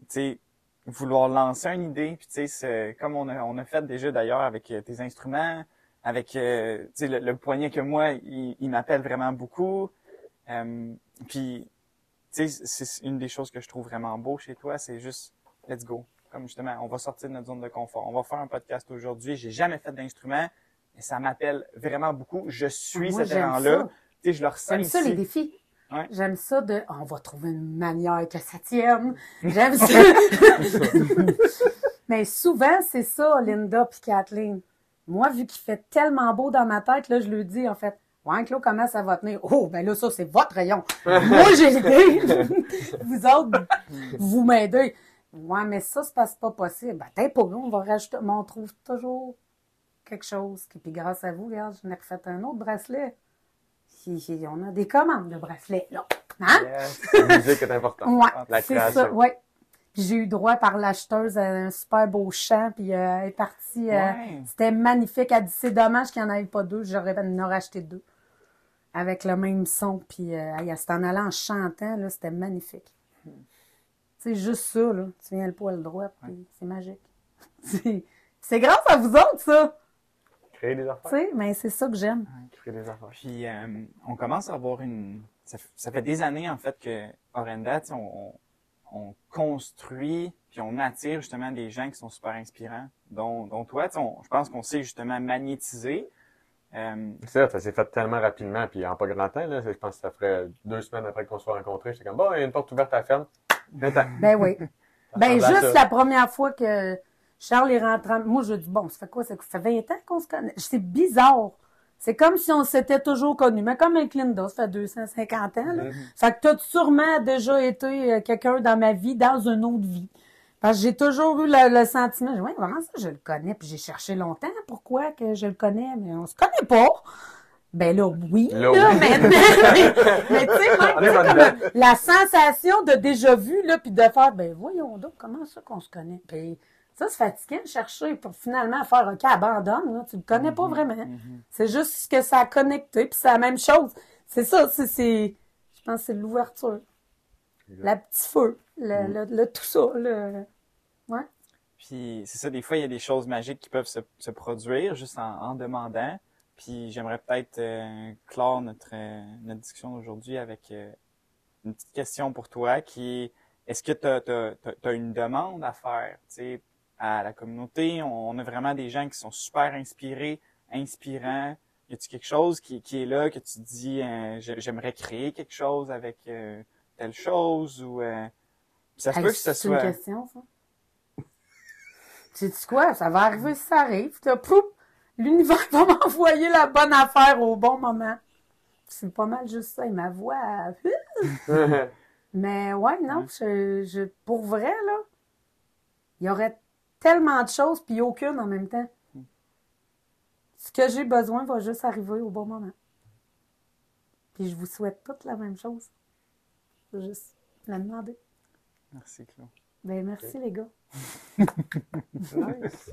tu sais, vouloir lancer une idée. Puis, tu sais, comme on a, on a fait déjà d'ailleurs avec euh, tes instruments, avec, euh, tu sais, le, le poignet que moi, il, il m'appelle vraiment beaucoup. Euh, puis, tu sais, c'est une des choses que je trouve vraiment beau chez toi, c'est juste, let's go. Comme justement, on va sortir de notre zone de confort. On va faire un podcast aujourd'hui. J'ai jamais fait d'instrument, mais ça m'appelle vraiment beaucoup. Je suis Ah, Moi, cet j'aime élan-là. ça. Tu sais, je le ressens J'aime ça, les défis. Ouais. J'aime ça de. on va trouver une manière que ça tienne. J'aime ça. Mais souvent, c'est ça, Linda puis Kathleen. Moi, vu qu'il fait tellement beau dans ma tête, là, je lui dis, en fait, Ouais, Claude, comment ça va tenir? Oh, ben là, ça, c'est votre rayon. Moi, j'ai l'idée. vous autres, vous m'aidez. Ouais, mais ça, c'est parce c'est pas possible. Ben, t'es pas on va rajouter. Mais on trouve toujours quelque chose. Qui, puis grâce à vous, regarde, je n'ai refait un autre bracelet. Hi, hi, On a des commandes de bracelets, là. Hein? Yes. La musique est importante. Ouais, La c'est création. ça, ouais. J'ai eu droit par l'acheteuse à un super beau champ, puis euh, elle est partie. euh. C'était magnifique. Elle dit c'est dommage qu'il n'y en avait pas deux, j'aurais en aurais acheté deux. Avec le même son, puis euh, hey, c'était en allant en chantant, là, c'était magnifique. C'est juste ça, là. Tu viens le poil droit, puis c'est magique. C'est- C'est grâce à vous autres, ça! Créer des Tu affaires. sais, mais c'est ça que j'aime. Créer des affaires. Puis euh, on commence à avoir une. Ça, fait des années en fait que Orenda, tu sais, on, on, on construit puis on attire justement des gens qui sont super inspirants, dont, dont toi. tu sais, on- je pense qu'on sait justement magnétiser. Euh, C'est ça, ça s'est fait tellement rapidement, puis en pas grand temps, là. Je pense que ça ferait deux semaines après qu'on soit rencontrés. J'étais comme, bon, il y a une porte ouverte à la ferme. Ben oui. Ben, juste la première fois que Charles est rentré, en- moi, je dis, bon, ça fait quoi? Ça fait 20 ans qu'on se connaît. C'est bizarre. C'est comme si on s'était toujours connus. Mais comme avec Linda, ça fait 250 ans, là. Fait que t'as sûrement déjà été euh, quelqu'un dans ma vie, dans une autre vie. Parce que j'ai toujours eu le, le sentiment, ouais, vraiment ça, je le connais, puis j'ai cherché longtemps pourquoi que je le connais, mais on se connaît pas. Ben là, oui, Là, là, oui. maintenant. mais mais tu sais, même, comme la sensation de déjà vu, là, puis de faire, ben voyons donc, comment ça qu'on se connaît? Puis ça, c'est fatigant de chercher pour finalement faire, OK, abandonne, là, tu le connais pas vraiment. C'est juste ce que ça a connecté, puis c'est la même chose. C'est ça, c'est, je pense que c'est l'ouverture. La petit feu, le, le, le tout ça, le, ouais. Puis c'est ça, des fois, il y a des choses magiques qui peuvent se, se produire juste en, en demandant. Puis j'aimerais peut-être euh, clore notre, euh, notre discussion d'aujourd'hui avec euh, une petite question pour toi qui est est-ce que tu as, une demande à faire tu sais, à la communauté? On, on a vraiment des gens qui sont super inspirés, inspirants. Y a-t-il quelque chose qui, qui est là que tu te dis euh, j'ai- j'aimerais créer quelque chose avec euh, telle chose ou euh, ça se peut que ce c'est soit une question, ça. Sais-tu quoi? Ça va arriver si ça arrive. Là, pouf, l'univers va m'envoyer la bonne affaire au bon moment. C'est pas mal juste ça. Et ma voix, elle- Mais ouais, non, je, je, pour vrai, là, il y aurait tellement de choses, puis aucune en même temps. Ce que j'ai besoin va juste arriver au bon moment. Puis je vous souhaite toutes la même chose. Faut juste la demander. Merci Claude. Ben merci les gars. nice.